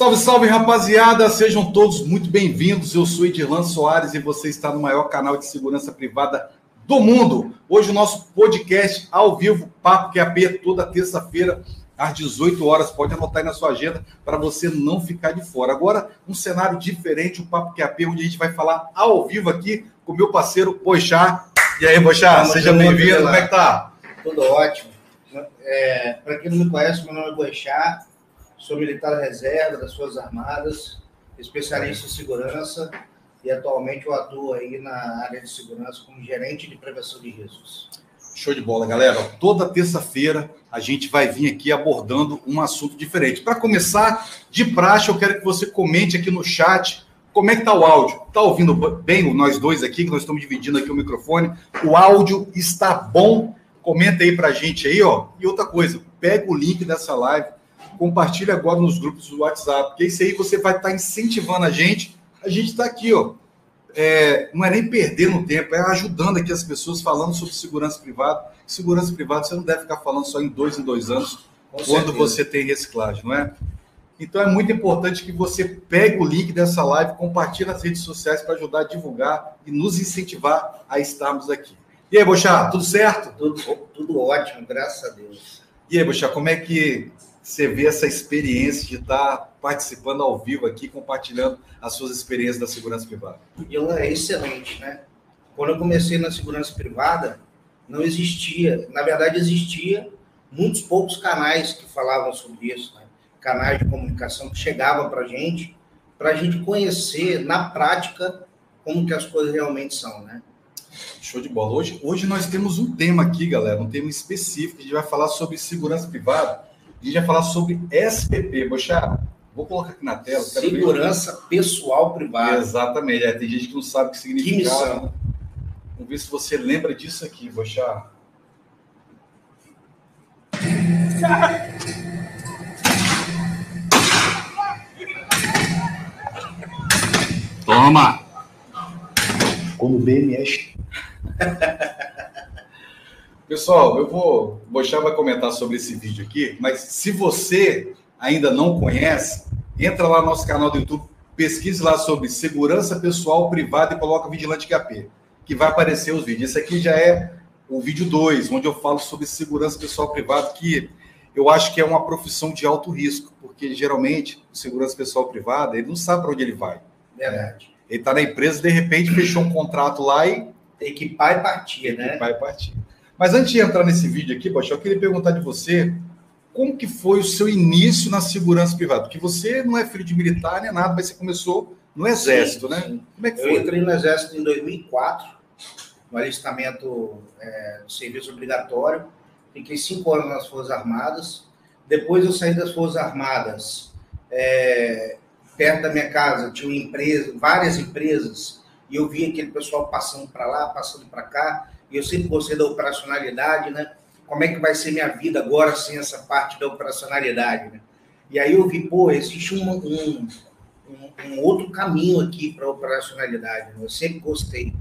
Salve, salve, rapaziada! Sejam todos muito bem-vindos. Eu sou Edirlan Soares e você está no maior canal de segurança privada do mundo. Hoje o nosso podcast ao vivo, Papo QAP, toda terça-feira, às 18 horas. Pode anotar aí na sua agenda para você não ficar de fora. Agora, um cenário diferente, o Papo QAP, onde a gente vai falar ao vivo aqui com o meu parceiro Boixá. E aí, Boixá, seja bem-vindo. Como é que tá? Tudo ótimo. É, para quem não me conhece, meu nome é Boixá sou militar reserva das Forças Armadas, especialista em segurança e atualmente eu atuo aí na área de segurança como gerente de prevenção de riscos. Show de bola, galera. Toda terça-feira a gente vai vir aqui abordando um assunto diferente. Para começar, de praxe, eu quero que você comente aqui no chat como é que tá o áudio. Tá ouvindo bem nós dois aqui, que nós estamos dividindo aqui o microfone. O áudio está bom? Comenta aí pra gente aí, ó. E outra coisa, pega o link dessa live, compartilha agora nos grupos do WhatsApp, porque isso aí você vai estar incentivando a gente. A gente está aqui, ó. É, não é nem perdendo tempo, é ajudando aqui as pessoas falando sobre segurança privada. Segurança privada você não deve ficar falando só em dois em dois anos, Com quando certeza. você tem reciclagem, não é? Então é muito importante que você pegue o link dessa live, compartilhe nas redes sociais para ajudar a divulgar e nos incentivar a estarmos aqui. E aí, Bochá, tudo certo? Tudo, tudo ótimo, graças a Deus. E aí, Bochá, como é que você vê essa experiência de estar participando ao vivo aqui, compartilhando as suas experiências da segurança privada? Ela é excelente, né? Quando eu comecei na segurança privada, não existia, na verdade existia muitos poucos canais que falavam sobre isso, né? canais de comunicação que chegavam para a gente, para a gente conhecer na prática como que as coisas realmente são, né? Show de bola. Hoje, hoje nós temos um tema aqui, galera, um tema específico. A gente vai falar sobre segurança privada a gente vai falar sobre SPP. Boxa, vou colocar aqui na tela. Segurança ver. pessoal privada. Exatamente. É, tem gente que não sabe o que significa. Que missão. Vamos ver se você lembra disso aqui, Boxa. Toma! Quando o B mexe. Pessoal, eu vou. O Bochá vai comentar sobre esse vídeo aqui, mas se você ainda não conhece, entra lá no nosso canal do YouTube, pesquise lá sobre segurança pessoal privada e coloca Vigilante QAP, que vai aparecer os vídeos. Esse aqui já é o vídeo 2, onde eu falo sobre segurança pessoal privada, que eu acho que é uma profissão de alto risco, porque geralmente o segurança pessoal privada, ele não sabe para onde ele vai. Verdade. Ele está na empresa, de repente fechou um contrato lá e. Equipar e partir, né? Equipar e partir. Mas antes de entrar nesse vídeo aqui, Poxa, eu queria perguntar de você como que foi o seu início na segurança privada? Porque você não é filho de militar nem nada, mas você começou no Exército, sim, né? Sim. Como é que foi? Eu entrei no Exército em 2004, no alistamento é, do serviço obrigatório. Fiquei cinco anos nas Forças Armadas. Depois eu saí das Forças Armadas. É, perto da minha casa tinha uma empresa, várias empresas, e eu via aquele pessoal passando para lá, passando para cá e eu sempre gostei da operacionalidade, né? Como é que vai ser minha vida agora sem essa parte da operacionalidade, né? E aí eu vi, pô, existe um, um, um, outro caminho aqui para a operacionalidade, né? eu sempre gostei.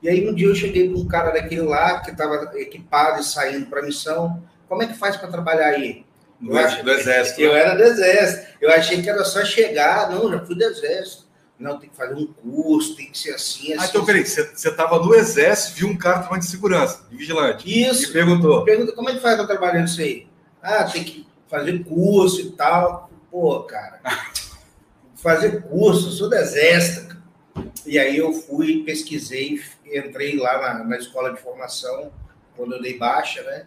E aí um dia eu cheguei para um cara daquele lá que estava equipado e saindo para a missão, como é que faz para trabalhar aí? Do, do exército. Eu né? era do exército. Eu achei que era só chegar, não, já fui do exército. Não, tem que fazer um curso, tem que ser assim, assim. Ah, então, peraí, você estava no exército, viu um cara trabalhando de segurança, de vigilante. Isso. E perguntou. Pergunta, como é que faz para trabalhar nisso aí? Ah, tem que fazer curso e tal. Pô, cara, fazer curso, eu sou do exército. E aí eu fui, pesquisei, entrei lá na, na escola de formação, quando eu dei baixa, né?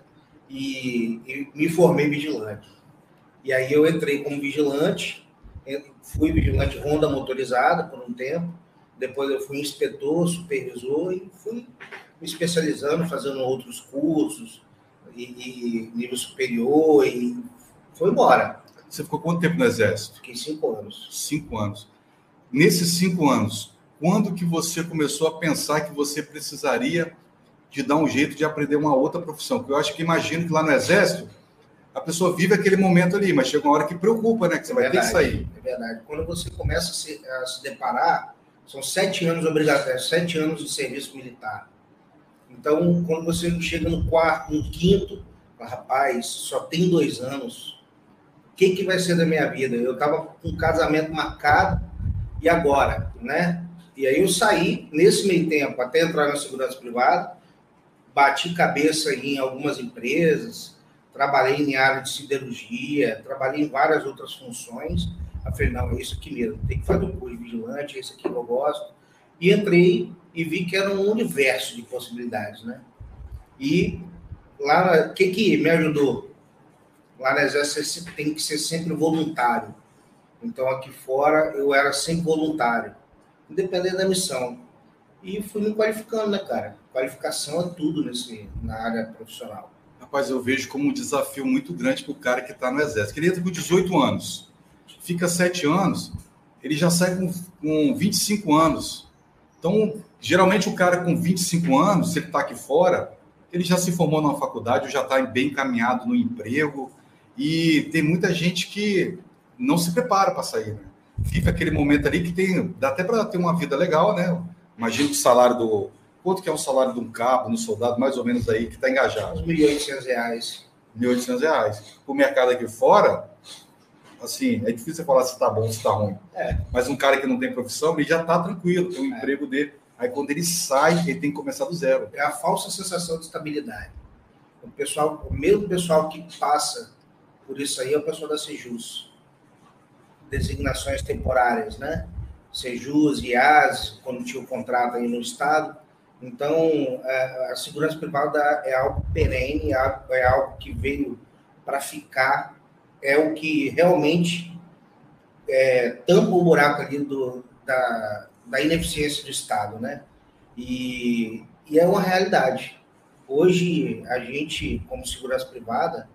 E, e me formei vigilante. E aí eu entrei como vigilante, fui vigilante ronda motorizada por um tempo, depois eu fui inspetor, supervisor e fui me especializando, fazendo outros cursos e, e nível superior e foi embora. Você ficou quanto tempo no Exército? Fiquei cinco anos. Cinco anos. Nesses cinco anos, quando que você começou a pensar que você precisaria de dar um jeito de aprender uma outra profissão? Porque eu acho que imagino que lá no Exército a pessoa vive aquele momento ali, mas chega uma hora que preocupa, né? Que você é vai verdade, ter que sair. É verdade. Quando você começa a se, a se deparar, são sete anos obrigatórios, sete anos de serviço militar. Então, quando você chega no quarto, no quinto, rapaz, só tem dois anos. que, que vai ser da minha vida? Eu estava com um casamento marcado, e agora, né? E aí eu saí, nesse meio tempo, até entrar na segurança privada, bati cabeça em algumas empresas, trabalhei em área de siderurgia, trabalhei em várias outras funções. Afinal, é isso aqui mesmo, tem que fazer o curso vigilante, é isso aqui que eu gosto. E entrei e vi que era um universo de possibilidades, né? E lá, o que, que me ajudou? Lá na Exército tem que ser sempre voluntário. Então, aqui fora, eu era sempre voluntário, independente da missão. E fui me qualificando, né, cara? Qualificação é tudo nesse, na área profissional. Rapaz, eu vejo como um desafio muito grande para o cara que está no Exército. Ele entra com 18 anos, fica 7 anos, ele já sai com, com 25 anos. Então, geralmente, o cara com 25 anos, se ele está aqui fora, ele já se formou numa faculdade, já está bem encaminhado no emprego, e tem muita gente que não se prepara para sair, né? Fica aquele momento ali que tem, dá até para ter uma vida legal, né? Imagina o salário do. Quanto que é o salário de um cabo, no soldado, mais ou menos aí, que está engajado? Uns 1.800 reais. 1.800 reais. O mercado aqui fora, assim, é difícil você falar se está bom, se está ruim. É. Mas um cara que não tem profissão, ele já está tranquilo, tem o é. emprego dele. Aí quando ele sai, ele tem que começar do zero. É a falsa sensação de estabilidade. O pessoal, o mesmo pessoal que passa por isso aí é o pessoal da Sejus. Designações temporárias, né? Sejus, IAS, quando tinha o contrato aí no Estado. Então, é, a segurança privada é algo perene, é, é algo que veio para ficar, é o que realmente é, tampa o buraco ali do, da, da ineficiência do Estado, né? E, e é uma realidade. Hoje, a gente, como segurança privada,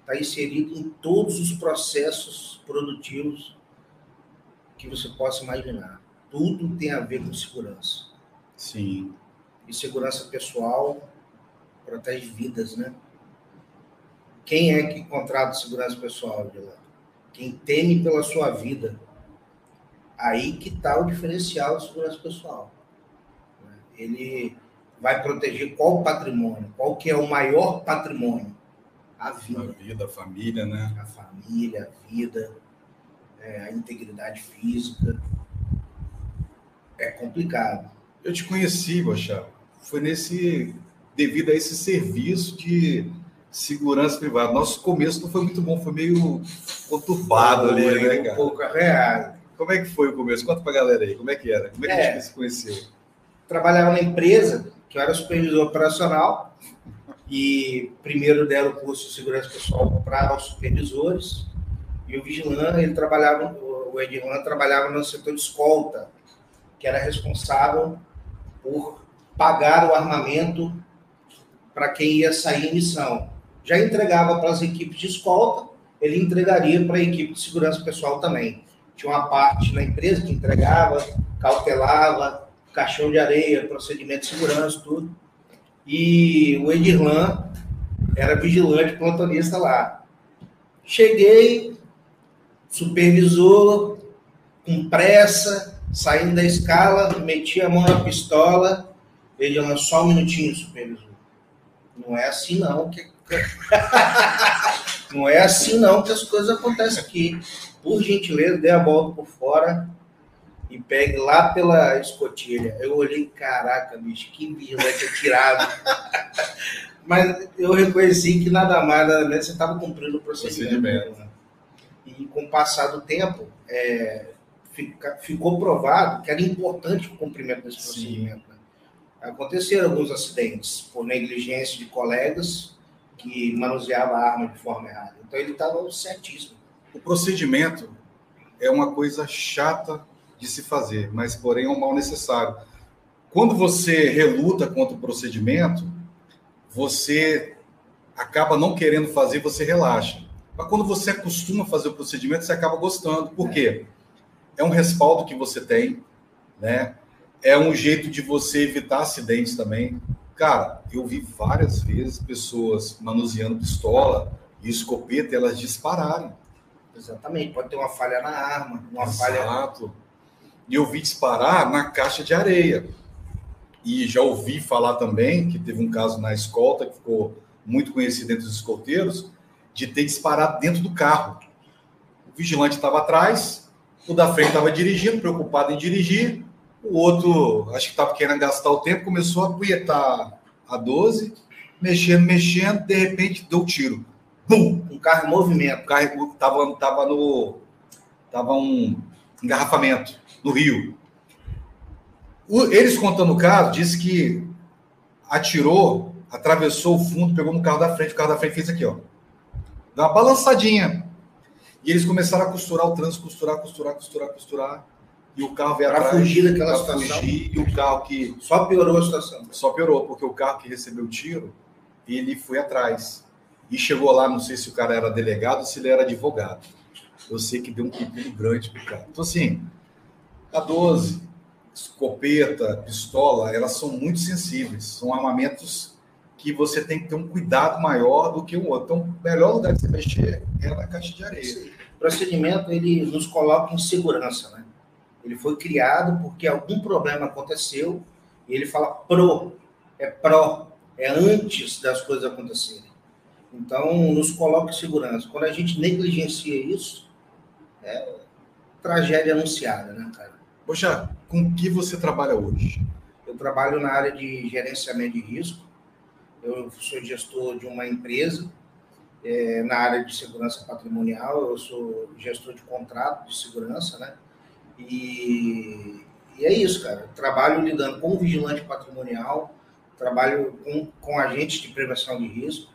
está inserido em todos os processos produtivos que você possa imaginar. Tudo tem a ver com segurança. Sim. E segurança pessoal protege vidas, né? Quem é que contrata segurança pessoal, Adilano? Quem teme pela sua vida. Aí que está o diferencial da segurança pessoal. Ele vai proteger qual patrimônio? Qual que é o maior patrimônio? a vida. A vida, a família, né? A família, a vida, é, a integridade física. É complicado. Eu te conheci, Bocha. Foi nesse. devido a esse serviço de segurança privada. Nosso começo não foi muito bom, foi meio conturbado ali, né, cara? Um pouco arreado. Como é que foi o começo? Conta pra galera aí, como é que era? Como é que é, a gente se conheceu? Trabalhava na empresa, que eu era supervisor operacional, e primeiro deram o curso de segurança pessoal para os supervisores, e o vigilante, ele trabalhava, o Edilano trabalhava no setor de escolta, que era responsável por pagar o armamento para quem ia sair em missão. Já entregava para as equipes de escolta, ele entregaria para a equipe de segurança pessoal também. Tinha uma parte na empresa que entregava, cautelava, caixão de areia, procedimento de segurança, tudo e o Edirlan era vigilante plantonista lá. Cheguei, supervisor, com pressa, saindo da escala, meti a mão na pistola, Edirlan, só um minutinho, supervisor. Não é assim não que não é assim não que as coisas acontecem aqui. Por gentileza, dê a volta por fora, e pegue lá pela escotilha. Eu olhei, caraca, bicho, que vigilante atirado. Mas eu reconheci que nada mais, nada menos, você estava cumprindo o procedimento. procedimento. E com o passar do tempo, é, fica, ficou provado que era importante o cumprimento desse procedimento. Né? Aconteceram alguns acidentes por negligência de colegas que manuseavam a arma de forma errada. Então ele estava certíssimo. O procedimento é uma coisa chata de se fazer, mas porém é um mal necessário. Quando você reluta contra o procedimento, você acaba não querendo fazer, você relaxa. Mas quando você acostuma a fazer o procedimento, você acaba gostando. Por quê? É um respaldo que você tem, né? É um jeito de você evitar acidentes também. Cara, eu vi várias vezes pessoas manuseando pistola e escopeta, elas dispararem. Exatamente, pode ter uma falha na arma, uma Exato. falha e eu vi disparar na caixa de areia. E já ouvi falar também que teve um caso na escolta que ficou muito conhecido entre os escolteiros de ter disparado dentro do carro. vigilante estava atrás, o da frente estava dirigindo, preocupado em dirigir, o outro, acho que estava querendo gastar o tempo, começou a punhetar a 12, mexendo, mexendo, de repente deu um tiro. Bum! Um carro em movimento. O carro estava tava no. Tava um engarrafamento no rio. O, eles contando o caso, disse que atirou, atravessou o fundo, pegou no carro da frente, o carro da frente fez aqui, ó. Deu uma balançadinha. E eles começaram a costurar o trânsito, costurar, costurar, costurar, costurar. E o carro veio atrás. fugir daquela situação. Fugir, e o carro que. Só piorou a situação. Só piorou, porque o carro que recebeu o tiro, ele foi atrás. E chegou lá, não sei se o cara era delegado ou se ele era advogado. Eu sei que deu um pepino grande pro cara. Então, assim, a 12, escopeta, pistola, elas são muito sensíveis. São armamentos que você tem que ter um cuidado maior do que o outro. Então, o melhor lugar de você mexer é na caixa de areia. O procedimento, ele nos coloca em segurança, né? Ele foi criado porque algum problema aconteceu e ele fala pro, é pró, é antes das coisas acontecerem. Então, nos coloca em segurança. Quando a gente negligencia isso, é tragédia anunciada, né, cara? Poxa, com que você trabalha hoje? Eu trabalho na área de gerenciamento de risco. Eu sou gestor de uma empresa é, na área de segurança patrimonial. Eu sou gestor de contrato de segurança, né? E, e é isso, cara. Trabalho lidando com vigilante patrimonial, trabalho com, com agentes de prevenção de risco.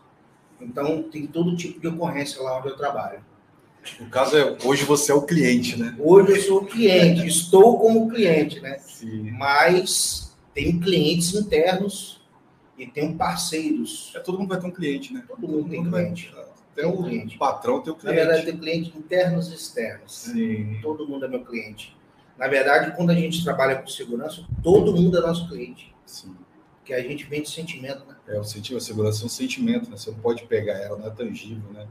Então, tem todo tipo de ocorrência lá onde eu trabalho. No caso, é, hoje você é o cliente, né? Hoje eu sou o cliente, estou como cliente, né? Sim. Mas tem clientes internos e tem parceiros. É, todo mundo vai ter um cliente, né? Todo mundo tem cliente. Tem o cliente. patrão, tem o Na cliente. verdade, tem clientes internos e externos. Sim. Todo mundo é meu cliente. Na verdade, quando a gente trabalha com segurança, todo mundo é nosso cliente. Sim. Porque a gente vende sentimento, né? É, o sentimento, a segurança é um sentimento, né? Você não pode pegar ela, não é tangível, né?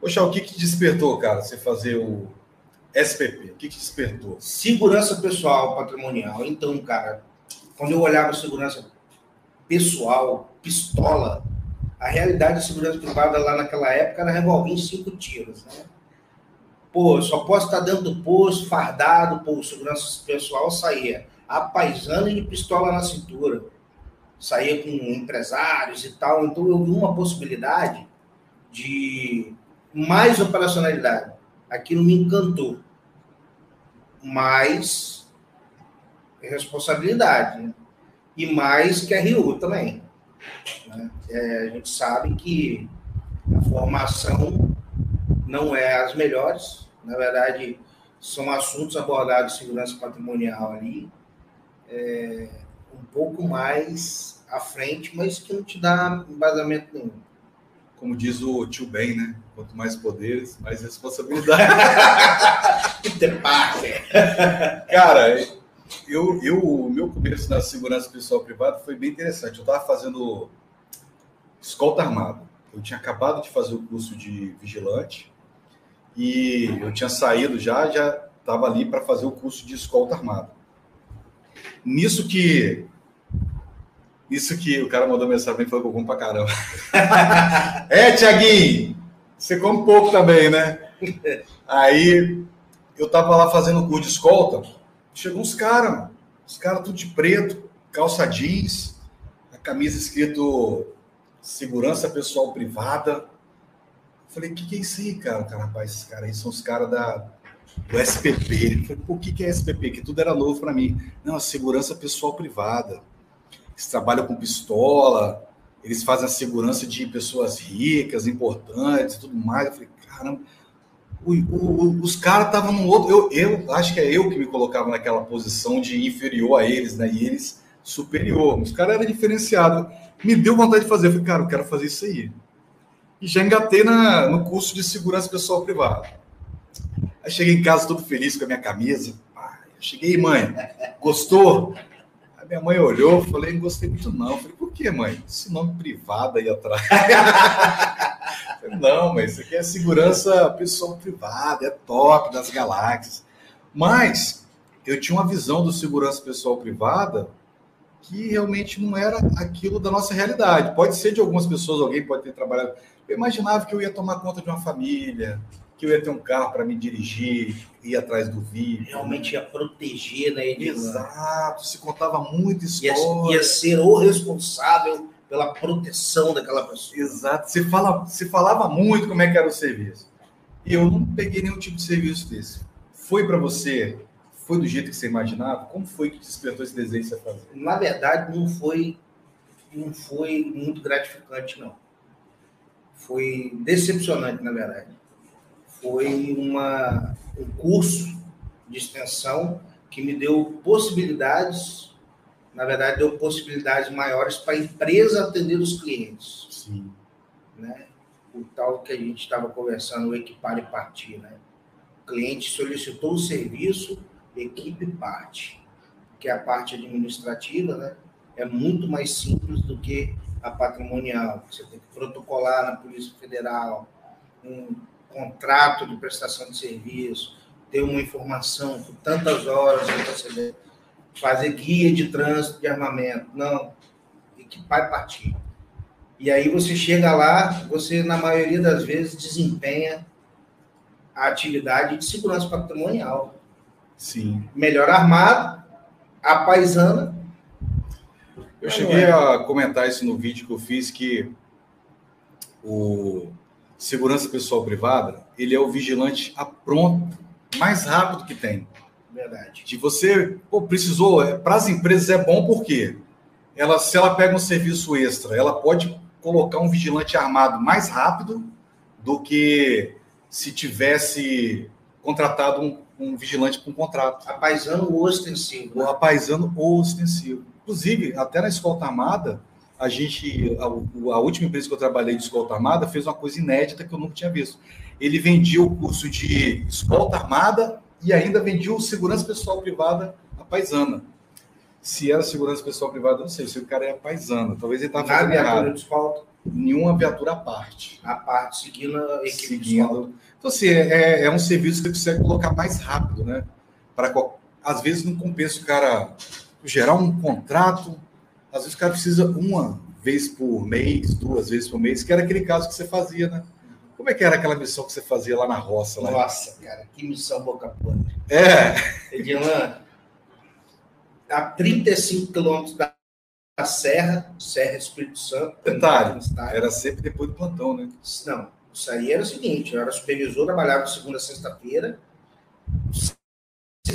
Poxa, o que que despertou, cara, você fazer o SPP? O que que despertou? Segurança pessoal patrimonial. Então, cara, quando eu olhava segurança pessoal, pistola, a realidade da segurança privada lá naquela época era em cinco tiros, né? Pô, só posso estar dentro do posto, fardado, pô, segurança pessoal saía a paisana e de pistola na cintura. Saía com empresários e tal. Então eu vi uma possibilidade de mais operacionalidade. Aquilo me encantou. Mais responsabilidade. Né? E mais que a Rio também. Né? É, a gente sabe que a formação não é as melhores. Na verdade, são assuntos abordados em segurança patrimonial ali, é, um pouco mais à frente, mas que não te dá embasamento nenhum. Como diz o tio Ben, né? Quanto mais poderes, mais responsabilidade. Peter Parker. Cara, eu, eu, o meu começo na segurança pessoal privada foi bem interessante. Eu estava fazendo escolta armada. Eu tinha acabado de fazer o curso de vigilante e eu tinha saído já, já estava ali para fazer o curso de escolta armada. Nisso que isso que o cara mandou mensagem e falou que eu como pra caramba. é, Tiaguinho, você come pouco também, né? Aí eu tava lá fazendo o curso de escolta, chegou uns caras. Os caras tudo de preto, calça jeans, a camisa escrito segurança pessoal privada. Falei, o que, que é isso aí, cara? Cara, rapaz, esses caras aí são os caras da, do SPP. Eu falei, o que, que é SPP? Que tudo era novo para mim. Não, a segurança pessoal privada. Eles trabalham com pistola, eles fazem a segurança de pessoas ricas, importantes tudo mais. Eu falei, caramba, o- o- os caras estavam num outro. Eu, eu acho que é eu que me colocava naquela posição de inferior a eles, né? E eles superior. Os caras eram diferenciados. Me deu vontade de fazer. Eu falei, cara, eu quero fazer isso aí. E já engatei na, no curso de segurança pessoal privada. Aí cheguei em casa todo feliz com a minha camisa. Eu cheguei, mãe, gostou? A minha mãe olhou, falei, não gostei muito não. Falei, por quê, mãe? Esse nome privado aí atrás. Não, mas isso aqui é segurança pessoal privada, é top das galáxias. Mas eu tinha uma visão do segurança pessoal privada que realmente não era aquilo da nossa realidade. Pode ser de algumas pessoas, alguém pode ter trabalhado. Eu imaginava que eu ia tomar conta de uma família, que eu ia ter um carro para me dirigir, ir atrás do vídeo. Realmente ia proteger, né? Edilano? Exato, se contava muita Ia, história. ia ser o responsável pela proteção daquela pessoa. Exato, se, fala, se falava muito como é que era o serviço. E eu não peguei nenhum tipo de serviço desse. Foi para você? Foi do jeito que você imaginava? Como foi que despertou esse desejo de você fazer? Na verdade, não foi, não foi muito gratificante, não. Foi decepcionante, na verdade. Foi uma, um curso de extensão que me deu possibilidades, na verdade, deu possibilidades maiores para a empresa atender os clientes. Sim. né? O tal que a gente estava conversando, o equipar e partir, né? O cliente solicitou o serviço, equipe parte. Que é a parte administrativa, né? É muito mais simples do que a patrimonial. Você tem que protocolar na Polícia Federal um contrato de prestação de serviço, ter uma informação por tantas horas fazer guia de trânsito de armamento. Não, equipar e partir. E aí você chega lá, você, na maioria das vezes, desempenha a atividade de segurança patrimonial. Sim. Melhor armado, a paisana. Eu cheguei a comentar isso no vídeo que eu fiz, que o segurança pessoal privada, ele é o vigilante a pronto, mais rápido que tem. Verdade. De você, pô, precisou, para as empresas é bom porque ela, se ela pega um serviço extra, ela pode colocar um vigilante armado mais rápido do que se tivesse contratado um, um vigilante com contrato. A paisano ou ostensivo. O rapaisano ou ostensivo. Inclusive, até na escolta armada, a gente, a, a, última empresa que eu trabalhei de escolta armada fez uma coisa inédita que eu nunca tinha visto. Ele vendia o curso de escolta armada e ainda vendia o segurança pessoal privada a paisana. Se era segurança pessoal privada, eu não sei. Se o cara é paisana, talvez ele estava fazendo errado. de escolta, Nenhuma viatura à parte. a parte seguindo a equipe. Seguindo. Então, assim, é, é um serviço que você consegue colocar mais rápido, né? Para Às vezes não compensa o cara gerar um contrato. Às vezes o cara precisa uma vez por mês, duas vezes por mês, que era aquele caso que você fazia, né? Como é que era aquela missão que você fazia lá na roça? Lá? Nossa, cara, que missão boca podre. É, Edilan, a 35 quilômetros da Serra, Serra Espírito Santo. Detalhe, era sempre depois do plantão, né? Não, isso aí era o seguinte, eu era supervisor, trabalhava segunda a sexta-feira,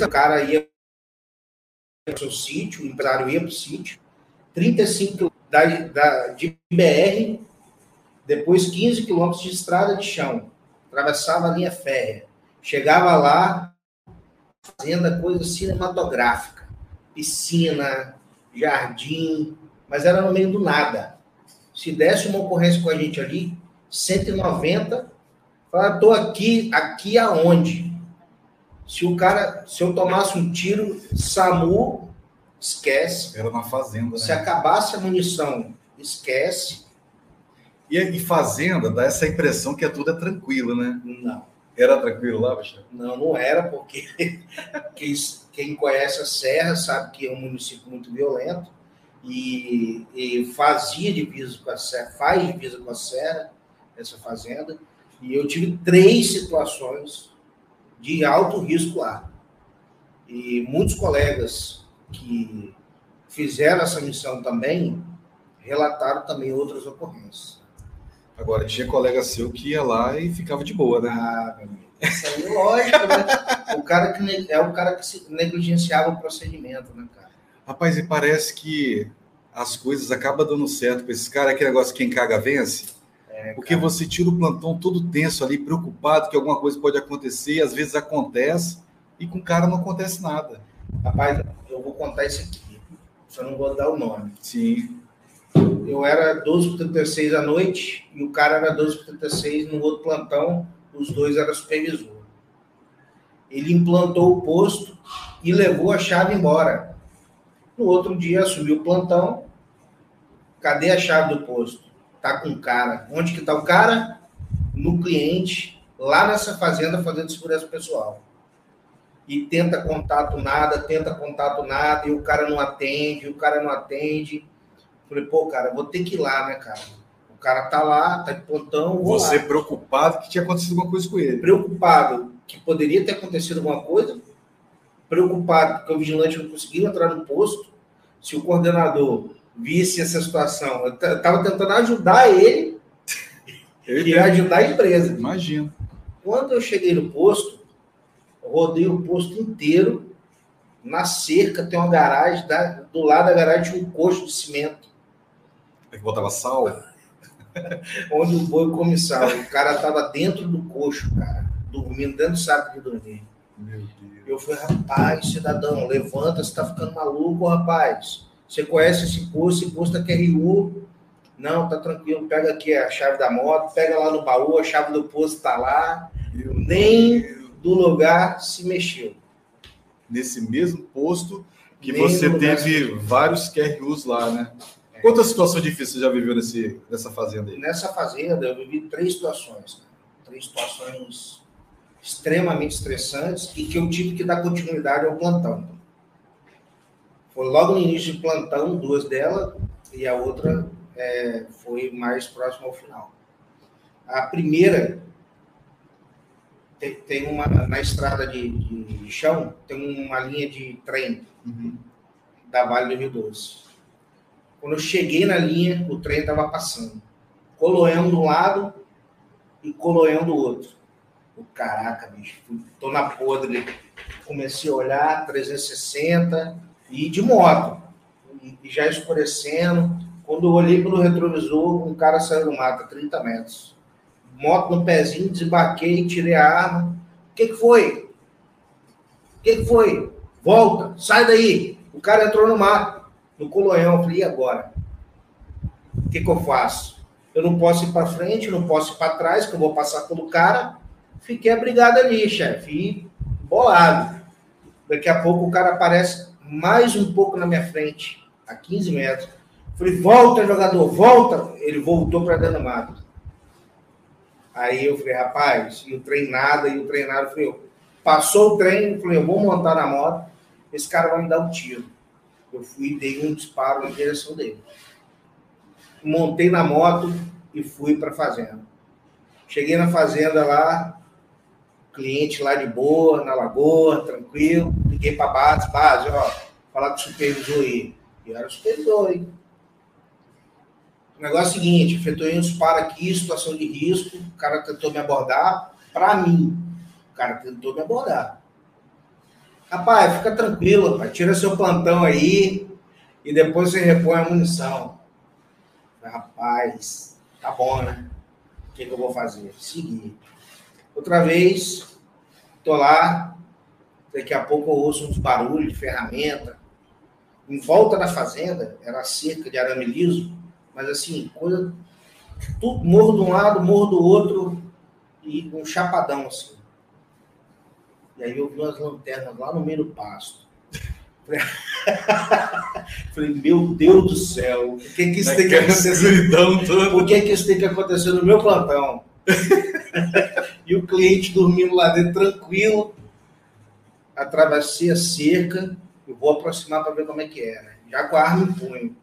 o cara ia para o seu sítio, o empresário ia para o sítio, 35 quilômetros da, da, de BR, depois 15 quilômetros de estrada de chão, atravessava a linha férrea, chegava lá, fazenda coisa cinematográfica, piscina, jardim, mas era no meio do nada. Se desse uma ocorrência com a gente ali, 190, fala, tô aqui, aqui aonde? Se o cara, se eu tomasse um tiro, SAMU, esquece. Era na fazenda, Se né? acabasse a munição, esquece. E, e fazenda dá essa impressão que é tudo é tranquilo, né? Não, Era tranquilo lá, Baixão? não, não era, porque quem, quem conhece a Serra sabe que é um município muito violento e, e fazia divisa com a Serra, faz divisa com a Serra, essa fazenda, e eu tive três situações de alto risco lá. E muitos colegas que fizeram essa missão também relataram também outras ocorrências. Agora, tinha colega seu que ia lá e ficava de boa, né? Ah, meu amigo. Isso aí é lógico, né? O cara que é o cara que negligenciava o procedimento, né, cara? Rapaz, e parece que as coisas acabam dando certo para esses caras, aquele negócio quem caga vence. porque você tira o plantão todo tenso ali, preocupado que alguma coisa pode acontecer, e às vezes acontece, e com o cara não acontece nada. Rapaz, contar isso aqui. Só não vou dar o nome. Sim. Eu era 12 por 36 à noite e o cara era 12 por 36 no outro plantão, os dois eram supervisor. Ele implantou o posto e levou a chave embora. No outro dia assumiu o plantão. Cadê a chave do posto? Tá com o cara. Onde que tá o cara? No cliente, lá nessa fazenda fazendo segurança pessoal. E tenta contato nada, tenta contato nada, e o cara não atende, o cara não atende. Falei, pô, cara, vou ter que ir lá, né, cara? O cara tá lá, tá de plantão. Você lá. preocupado que tinha acontecido alguma coisa com ele. Preocupado que poderia ter acontecido alguma coisa. Preocupado que o vigilante não conseguiu entrar no posto. Se o coordenador visse essa situação, eu estava tentando ajudar ele e ajudar a empresa. Imagina. Quando eu cheguei no posto, rodei o posto inteiro. Na cerca tem uma garagem, do lado da garagem tinha um coxo de cimento. É que botava sal? Onde o boi come sal. O cara tava dentro do coxo, cara, dormindo dentro do saco de dormir. Meu Deus. Eu falei, rapaz, cidadão, levanta, você tá ficando maluco, rapaz. Você conhece esse posto, esse posto aqui é RU. Não, tá tranquilo, pega aqui a chave da moto, pega lá no baú, a chave do posto tá lá. Meu Nem. Do lugar se mexeu. Nesse mesmo posto que Nem você teve vários QRUs lá, né? Quantas situações difíceis você já viveu nesse, nessa fazenda aí? Nessa fazenda, eu vivi três situações. né? Três situações extremamente estressantes e que eu tive que dar continuidade ao plantão. Foi logo no início do plantão, duas delas, e a outra é, foi mais próxima ao final. A primeira tem, tem uma na estrada de, de, de chão tem uma linha de trem da Vale do Rio Doce. Quando eu cheguei na linha, o trem estava passando. Coloião de um lado e Coloião do outro. O caraca, bicho, tô na podre. Comecei a olhar 360 e de moto. E, já escurecendo. Quando eu olhei pelo retrovisor, um cara saiu do mato a 30 metros. Moto no pezinho, desembarquei, tirei a arma. O que, que foi? O que, que foi? Volta, sai daí. O cara entrou no mato, no Coloião. Eu falei, e agora? O que, que eu faço? Eu não posso ir para frente, não posso ir para trás, que eu vou passar pelo cara. Fiquei abrigado ali, chefe, e bolado. Daqui a pouco o cara aparece mais um pouco na minha frente, a 15 metros. Falei, volta, jogador, volta. Ele voltou para dentro do mato. Aí eu falei, rapaz, e o trem nada, e o trem nada. Eu falei, passou o trem, eu falei, eu vou montar na moto, esse cara vai me dar um tiro. Eu fui e dei um disparo na direção dele. Montei na moto e fui para a fazenda. Cheguei na fazenda lá, cliente lá de boa, na lagoa, tranquilo. Liguei para a base, base, ó, falar com o supervisor aí. E era o supervisor, hein? O negócio é o seguinte, efetuei um disparo aqui, situação de risco, o cara tentou me abordar, para mim, o cara tentou me abordar. Rapaz, fica tranquilo, rapaz, tira seu plantão aí e depois você repõe a munição. Rapaz, tá bom, né? O que, que eu vou fazer? Seguir. Outra vez, tô lá, daqui a pouco eu ouço uns barulhos de ferramenta. Em volta da fazenda, era cerca de arame liso, mas assim, coisa. Tudo, morro de um lado, morro do outro, e um chapadão assim. E aí eu vi umas lanternas lá no meio do pasto. Falei, meu Deus do céu, por que, que isso tem que acontecer? Por que, que isso tem que acontecer no meu plantão? e o cliente dormindo lá dentro tranquilo. Atravessei a cerca, eu vou aproximar para ver como é que é, né? Já com a arma em punho.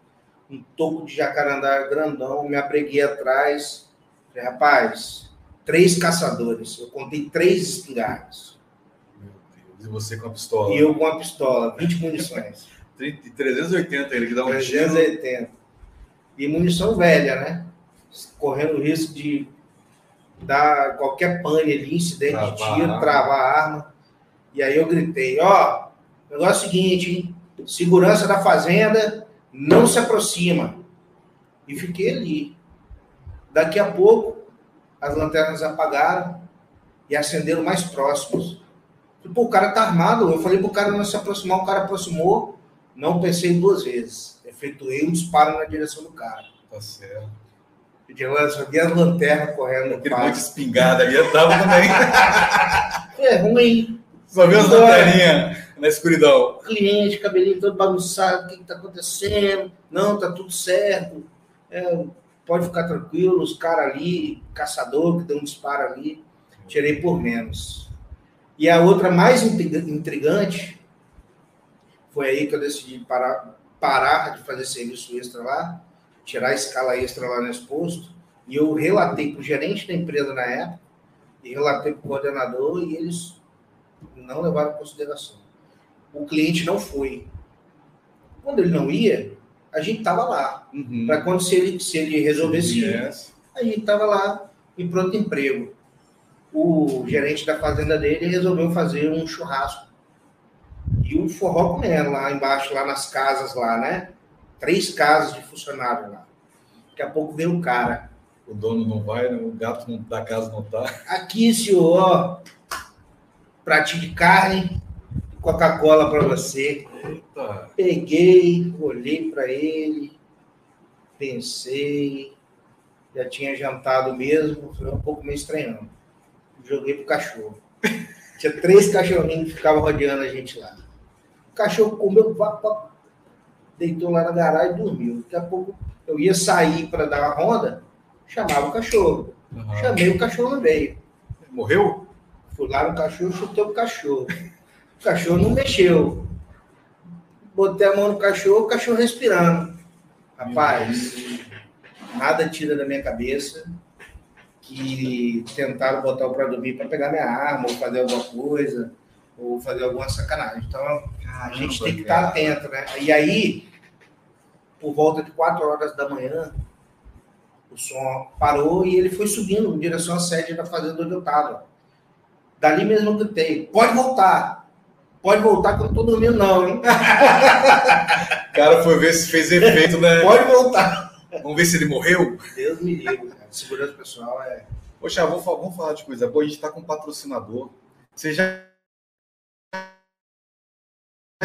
Um toco de jacarandá grandão, me abreguei atrás. Falei, rapaz, três caçadores. Eu contei três espingardas. Meu Deus, e você com a pistola? E eu com a pistola, 20 munições. 30 380 ele que dá um tiro. 380. E munição velha, né? Correndo o risco de dar qualquer pane ali, incidente de Travar a tiro, arma. travar a arma. E aí eu gritei, ó, o negócio é o seguinte, hein? Segurança da fazenda não se aproxima. E fiquei ali. Daqui a pouco, as lanternas apagaram e acenderam mais próximos. Pô, o cara tá armado. Eu falei pro cara não se aproximar, o cara aproximou. Não pensei duas vezes. Efetuei um disparo na direção do cara. Tá certo. De só vi as lanternas correndo no Aquele monte de espingarda ali eu tava também. É ruim. Só viu as lanterinhas na escuridão. Cliente, cabelinho todo bagunçado, o que, que tá acontecendo? Não, tá tudo certo. É, pode ficar tranquilo, os caras ali, caçador que deu um disparo ali, tirei por menos. E a outra mais intriga- intrigante foi aí que eu decidi parar, parar de fazer serviço extra lá, tirar a escala extra lá nesse posto, E eu relatei para o gerente da empresa na época, e relatei para o coordenador, e eles não levaram em consideração. O cliente não foi. Quando ele não ia, a gente estava lá. Uhum. Para quando se ele, se ele resolvesse ir, a gente estava lá em pronto emprego. O gerente da fazenda dele resolveu fazer um churrasco. E o forró comendo lá embaixo, lá nas casas lá, né? Três casas de funcionário lá. Daqui a pouco veio o cara. O dono não vai, né? o gato da casa não tá. Aqui, senhor, pratinho de carne, Coca-Cola para você. Eita. Peguei, olhei para ele, pensei, já tinha jantado mesmo, foi um pouco meio estranhando. Joguei pro cachorro. Tinha três cachorrinhos que ficavam rodeando a gente lá. O cachorro comeu, deitou lá na garagem e dormiu. Daqui a pouco eu ia sair para dar uma ronda, chamava o cachorro. Uhum. Chamei o cachorro veio. Morreu? Fui lá no cachorro, chutei o cachorro. Cachorro não mexeu. Botei a mão no cachorro, o cachorro respirando. Rapaz, nada tira da minha cabeça que tentaram botar o para dormir para pegar minha arma, ou fazer alguma coisa, ou fazer alguma sacanagem. Então, a gente tem que estar atento, né? E aí, por volta de 4 horas da manhã, o som parou e ele foi subindo em direção à sede da fazenda onde eu estava. Dali mesmo eu gritei, pode voltar. Pode voltar que eu não tô dormindo não, hein? cara foi ver se fez efeito, né? Pode voltar. Vamos ver se ele morreu? Deus me livre, cara. Segurança pessoal é... Poxa, vamos, vamos falar de coisa boa. A gente tá com um patrocinador. Você já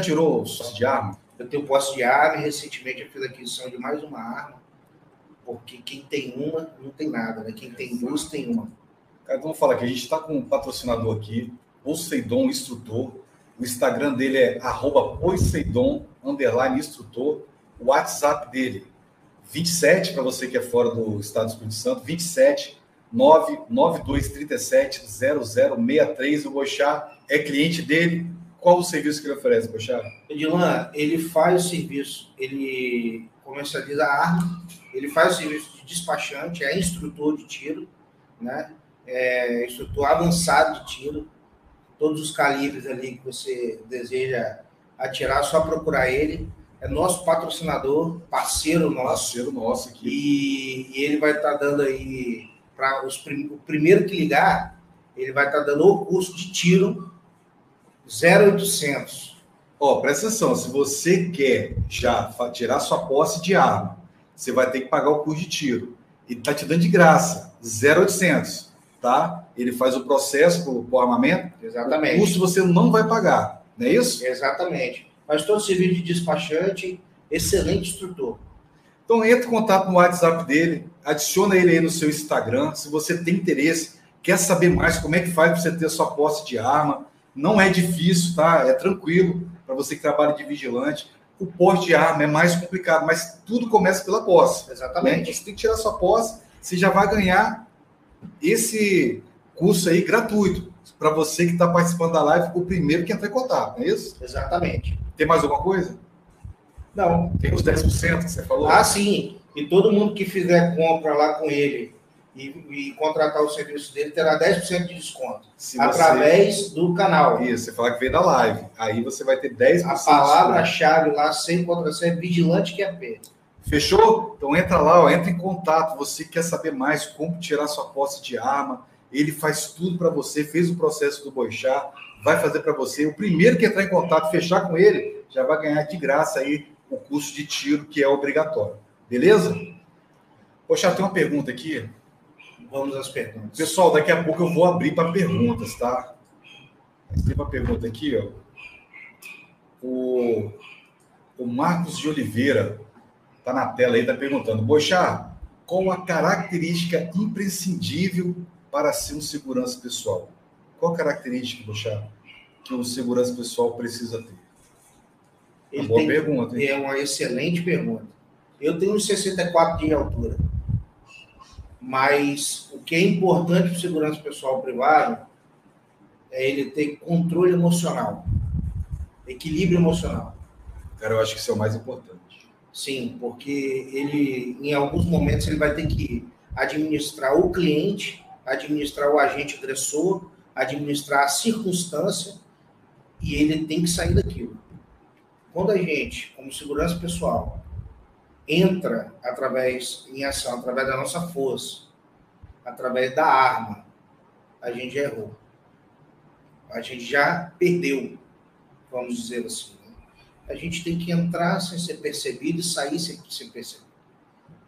tirou posse de arma? Eu tenho posse de arma e recentemente eu fiz a aquisição de mais uma arma. Porque quem tem uma, não tem nada, né? Quem tem duas, tem uma. Cara, vamos falar que a gente está com um patrocinador aqui, Poseidon Instrutor. O Instagram dele é Poseidon, underline instrutor. O WhatsApp dele, 27, para você que é fora do estado do Espírito Santo, 27 99237 0063. O Bochá é cliente dele. Qual o serviço que ele oferece, Bochá? Edilan, ele faz o serviço, ele comercializa a arma, ele faz o serviço de despachante, é instrutor de tiro, né? é, instrutor avançado de tiro, todos os calibres ali que você deseja atirar, só procurar ele. É nosso patrocinador, parceiro nosso. Parceiro nosso aqui. E, e ele vai estar tá dando aí, para o primeiro que ligar, ele vai estar tá dando o curso de tiro 0800. Ó, oh, presta atenção, se você quer já tirar sua posse de arma, você vai ter que pagar o curso de tiro. Ele está te dando de graça, 0800 tá? Ele faz o processo para o armamento. Exatamente. O custo você não vai pagar, não é isso? Exatamente. Faz todo serviço de despachante, excelente instrutor. Então entre em contato no WhatsApp dele, adiciona ele aí no seu Instagram. Se você tem interesse, quer saber mais como é que faz para você ter sua posse de arma, não é difícil, tá? É tranquilo para você que trabalha de vigilante. O porte de arma é mais complicado, mas tudo começa pela posse. Exatamente. Né? Então, você tem que tirar sua posse, você já vai ganhar esse curso aí gratuito para você que está participando da live, o primeiro que entrar em contato, não é isso? Exatamente. Tem mais alguma coisa? Não. Tem os 10% que você falou? Ah, sim. E todo mundo que fizer compra lá com ele e, e contratar o serviço dele terá 10% de desconto. Se através do canal. Isso, você falar que veio da live. Aí você vai ter 10% A palavra-chave lá, sem contração, é vigilante que é P. Fechou? Então entra lá, ó, entra em contato. Você quer saber mais como tirar sua posse de arma? Ele faz tudo para você, fez o processo do Boixá, vai fazer para você. O primeiro que entrar em contato, fechar com ele, já vai ganhar de graça aí o curso de tiro que é obrigatório. Beleza? Poxa, tem uma pergunta aqui. Vamos às perguntas. Pessoal, daqui a pouco eu vou abrir para perguntas, tá? Tem uma pergunta aqui, ó. O, o Marcos de Oliveira Está na tela aí, está perguntando. Boixá, qual a característica imprescindível para ser um segurança pessoal? Qual a característica, Boixá, que o segurança pessoal precisa ter? Ele boa tem, pergunta. Hein? É uma excelente pergunta. Eu tenho 64 de altura. Mas o que é importante para o segurança pessoal privado é ele ter controle emocional, equilíbrio emocional. Cara, eu acho que isso é o mais importante. Sim, porque ele, em alguns momentos, ele vai ter que administrar o cliente, administrar o agente agressor, administrar a circunstância, e ele tem que sair daquilo. Quando a gente, como segurança pessoal, entra através em ação, através da nossa força, através da arma, a gente já errou. A gente já perdeu, vamos dizer assim. Né? A gente tem que entrar sem ser percebido e sair sem ser percebido.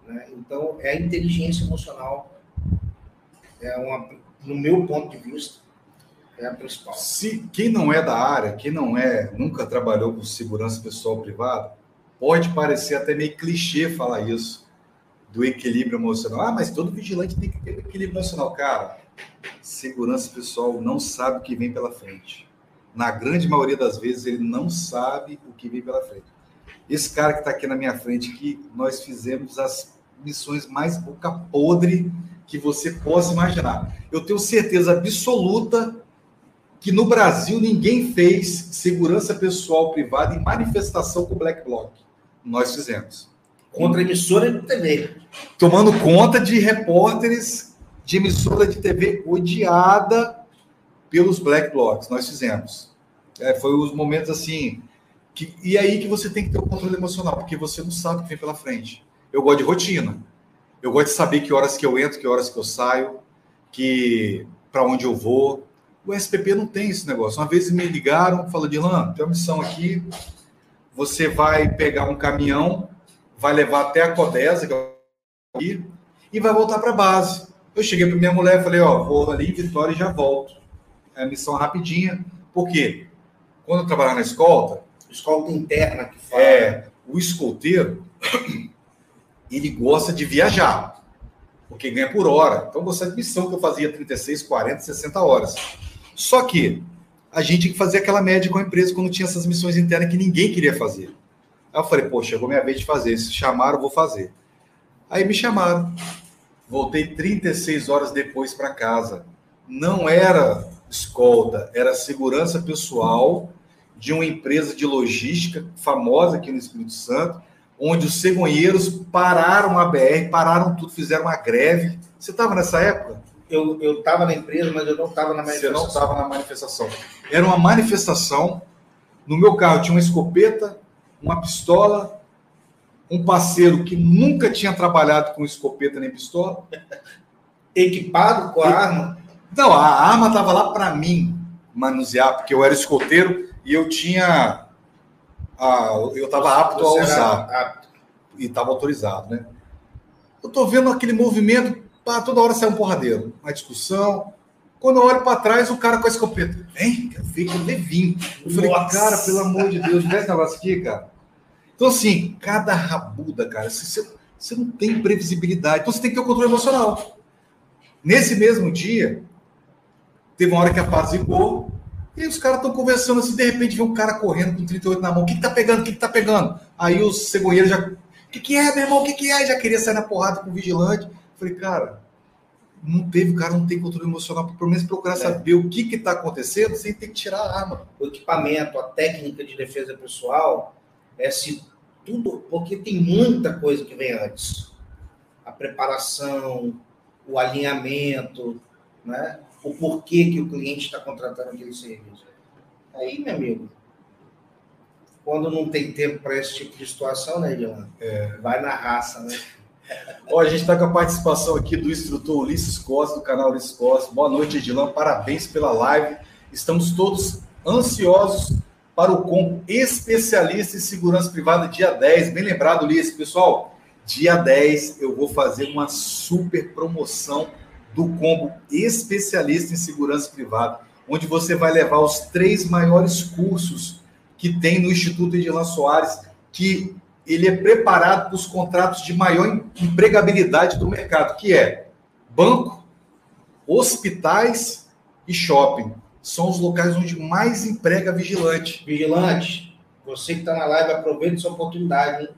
Né? Então, é a inteligência emocional, é uma, no meu ponto de vista, é a principal. Se quem não é da área, quem não é, nunca trabalhou com segurança pessoal privada, pode parecer até meio clichê falar isso do equilíbrio emocional. Ah, mas todo vigilante tem que ter equilíbrio emocional, cara. Segurança pessoal não sabe o que vem pela frente. Na grande maioria das vezes ele não sabe o que vem pela frente. Esse cara que está aqui na minha frente, que nós fizemos as missões mais boca podre que você possa imaginar. Eu tenho certeza absoluta que no Brasil ninguém fez segurança pessoal privada em manifestação com o Black Bloc. Nós fizemos. Contra emissora de TV. Tomando conta de repórteres de emissora de TV odiada pelos Black Blocs. Nós fizemos. É, foi os momentos assim. Que, e aí que você tem que ter o controle emocional, porque você não sabe o que vem pela frente. Eu gosto de rotina. Eu gosto de saber que horas que eu entro, que horas que eu saio, que para onde eu vou. O SPP não tem esse negócio. Uma vez me ligaram, falou de Lan, tem uma missão aqui. Você vai pegar um caminhão, vai levar até a Codesa, que é aqui, e vai voltar para a base. Eu cheguei para minha mulher e falei, ó, vou ali em Vitória e já volto. É a missão rapidinha. Por quê? Quando eu trabalhava na escolta... Escolta interna que fala. É, o escolteiro, ele gosta de viajar, porque ganha por hora. Então, você de missão que eu fazia 36, 40, 60 horas. Só que a gente tinha que fazer aquela média com a empresa quando tinha essas missões internas que ninguém queria fazer. Aí eu falei, pô, chegou minha vez de fazer. Se chamaram, vou fazer. Aí me chamaram. Voltei 36 horas depois para casa. Não era escolta, era segurança pessoal de uma empresa de logística famosa aqui no Espírito Santo, onde os cegonheiros pararam a BR, pararam tudo, fizeram uma greve. Você estava nessa época? eu estava na empresa, mas eu não estava na manifestação. Você não estava na manifestação. Era uma manifestação. No meu carro tinha uma escopeta, uma pistola, um parceiro que nunca tinha trabalhado com escopeta nem pistola. Equipado com a e... arma? Não, a arma estava lá para mim manusear, porque eu era escoteiro e eu tinha. A, eu estava apto a usar. Apto. E estava autorizado, né? Eu estou vendo aquele movimento, Pá, toda hora sai um porradeiro, uma discussão. Quando eu olho para trás, o cara com a escopeta. Vem, fica levinho. Eu falei, Nossa. cara, pelo amor de Deus, vê esse negócio aqui, cara. Então, assim, cada rabuda, cara, você, você não tem previsibilidade. Então, você tem que ter o controle emocional. Nesse mesmo dia, teve uma hora que apazigou, e os caras estão conversando assim, de repente vê um cara correndo com 38 na mão. O que, que tá pegando? O que, que tá pegando? Aí os cegonheiros já. O que, que é, meu irmão? O que, que é? Já queria sair na porrada com o vigilante. Falei, cara, não teve, o cara não tem controle emocional, pelo menos procurar é. saber o que está acontecendo sem ter que tirar a arma. O equipamento, a técnica de defesa pessoal, é se tudo, porque tem muita coisa que vem antes. A preparação, o alinhamento, né? O porquê que o cliente está contratando aquele serviço. Aí, meu amigo, quando não tem tempo para esse tipo de situação, né, Eliana? É. Vai na raça, né? Ó, a gente está com a participação aqui do instrutor Ulisses Costa, do canal Ulisses Costa. Boa noite, Edilão. Parabéns pela live. Estamos todos ansiosos para o com especialista em segurança privada dia 10. Bem lembrado, Ulisses. Pessoal, dia 10 eu vou fazer uma super promoção do combo especialista em segurança privada, onde você vai levar os três maiores cursos que tem no Instituto Edilan Soares, que ele é preparado para os contratos de maior empregabilidade do mercado, que é banco, hospitais e shopping. São os locais onde mais emprega vigilante. Vigilante, você que está na live, aproveite essa oportunidade. Hein?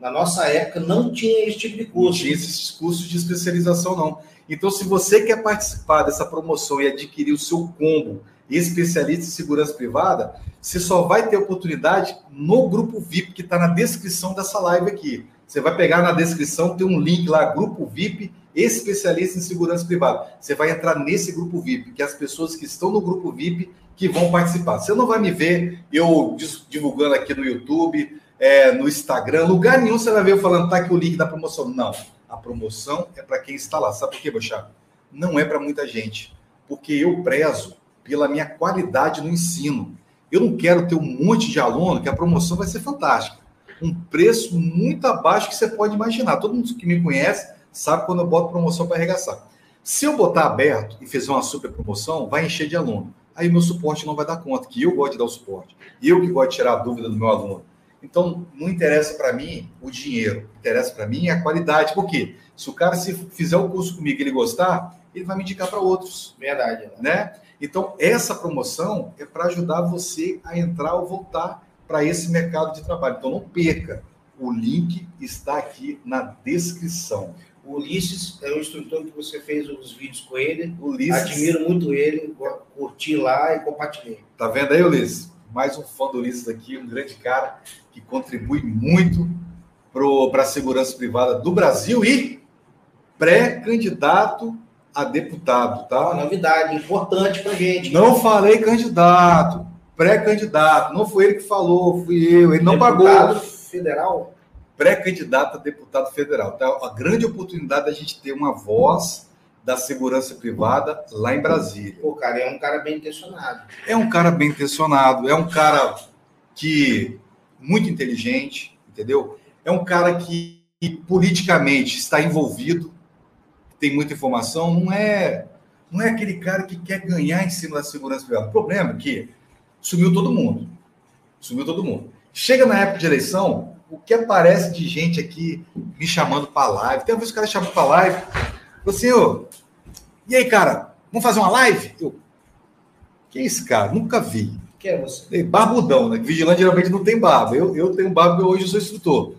Na nossa época não tinha esse tipo de curso. Não tinha esses cursos de especialização, não. Então, se você quer participar dessa promoção e adquirir o seu combo especialista em segurança privada, você só vai ter oportunidade no grupo VIP que está na descrição dessa live aqui. Você vai pegar na descrição, tem um link lá, Grupo VIP, especialista em segurança privada. Você vai entrar nesse Grupo VIP, que é as pessoas que estão no Grupo VIP que vão participar. Você não vai me ver eu divulgando aqui no YouTube, é, no Instagram, lugar nenhum você vai ver eu falando, tá aqui o link da promoção. Não, a promoção é para quem está lá. Sabe por quê, Bochá? Não é para muita gente. Porque eu prezo pela minha qualidade no ensino. Eu não quero ter um monte de aluno que a promoção vai ser fantástica. Um preço muito abaixo que você pode imaginar. Todo mundo que me conhece sabe quando eu boto promoção para arregaçar. Se eu botar aberto e fizer uma super promoção, vai encher de aluno. Aí meu suporte não vai dar conta, que eu gosto de dar o suporte. Eu que gosto de tirar a dúvida do meu aluno. Então, não interessa para mim o dinheiro, interessa para mim a qualidade. Por quê? Se o cara se fizer o curso comigo e ele gostar, ele vai me indicar para outros. Verdade. Né? Então, essa promoção é para ajudar você a entrar ou voltar para esse mercado de trabalho. Então, não perca. O link está aqui na descrição. O Ulisses é o instrutor que você fez os vídeos com ele. Ulisses. Admiro muito ele, curti lá e compartilhei. Tá vendo aí, Ulisses? Mais um fã do Ulisses aqui, um grande cara que contribui muito para a segurança privada do Brasil e pré-candidato a deputado, tá? Uma novidade importante para gente. Não falei candidato, pré-candidato. Não foi ele que falou, fui eu. Ele não deputado pagou. federal? Pré-candidato a deputado federal. Tá? A grande oportunidade da gente ter uma voz da segurança privada lá em Brasília. O cara é um cara bem intencionado. É um cara bem intencionado, é um cara que muito inteligente, entendeu? É um cara que politicamente está envolvido, tem muita informação, não é não é aquele cara que quer ganhar em cima da segurança privada. O problema é que sumiu todo mundo. Sumiu todo mundo. Chega na época de eleição, o que aparece de gente aqui me chamando para live. Tem uma vez que o cara chamou para live, falou assim, ô, e aí, cara, vamos fazer uma live? Eu, que é esse cara? Nunca vi. Quem é você? Barbudão, né? Vigilante geralmente não tem barba. Eu, eu tenho barba porque hoje eu sou instrutor.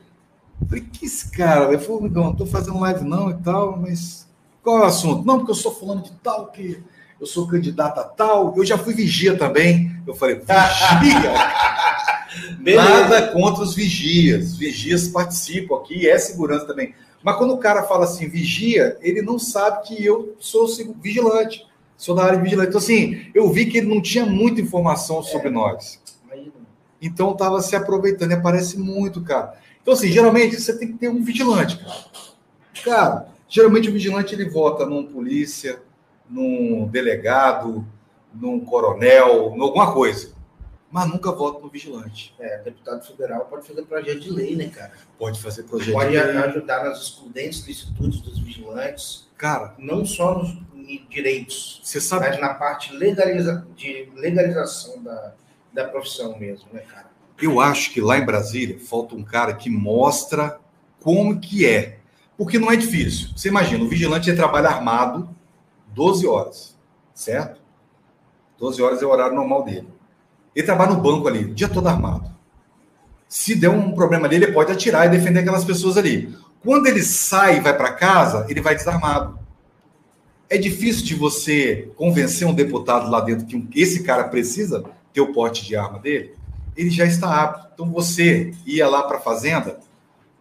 falei, que esse cara? Eu falei, não tô fazendo live não e tal, mas qual é o assunto? Não, porque eu sou fulano de tal, que eu sou candidato a tal, eu já fui vigia também. Eu falei, vigia? Nada contra os vigias. Vigias participam aqui, é segurança também. Mas quando o cara fala assim, vigia, ele não sabe que eu sou vigilante, sou da área vigilante. Então, assim, eu vi que ele não tinha muita informação sobre é, nós. Então, estava se aproveitando, e aparece muito, cara. Então, assim, geralmente você tem que ter um vigilante, cara. Cara, Geralmente o vigilante ele vota num polícia, num delegado, num coronel, em alguma coisa. Mas nunca vota no vigilante. É, deputado federal pode fazer projeto de lei, né, cara? Pode fazer projeto pode de lei. Pode ajudar nas excludentes licitudes dos vigilantes. Cara. Não só nos direitos, você sabe... mas na parte legaliza... de legalização da, da profissão mesmo, né, cara? Eu acho que lá em Brasília falta um cara que mostra como que é porque não é difícil. Você imagina, o vigilante trabalha armado 12 horas, certo? 12 horas é o horário normal dele. Ele trabalha no banco ali, o dia todo armado. Se der um problema ali, ele pode atirar e defender aquelas pessoas ali. Quando ele sai e vai para casa, ele vai desarmado. É difícil de você convencer um deputado lá dentro que esse cara precisa ter o porte de arma dele. Ele já está apto. Então você ia lá para a fazenda,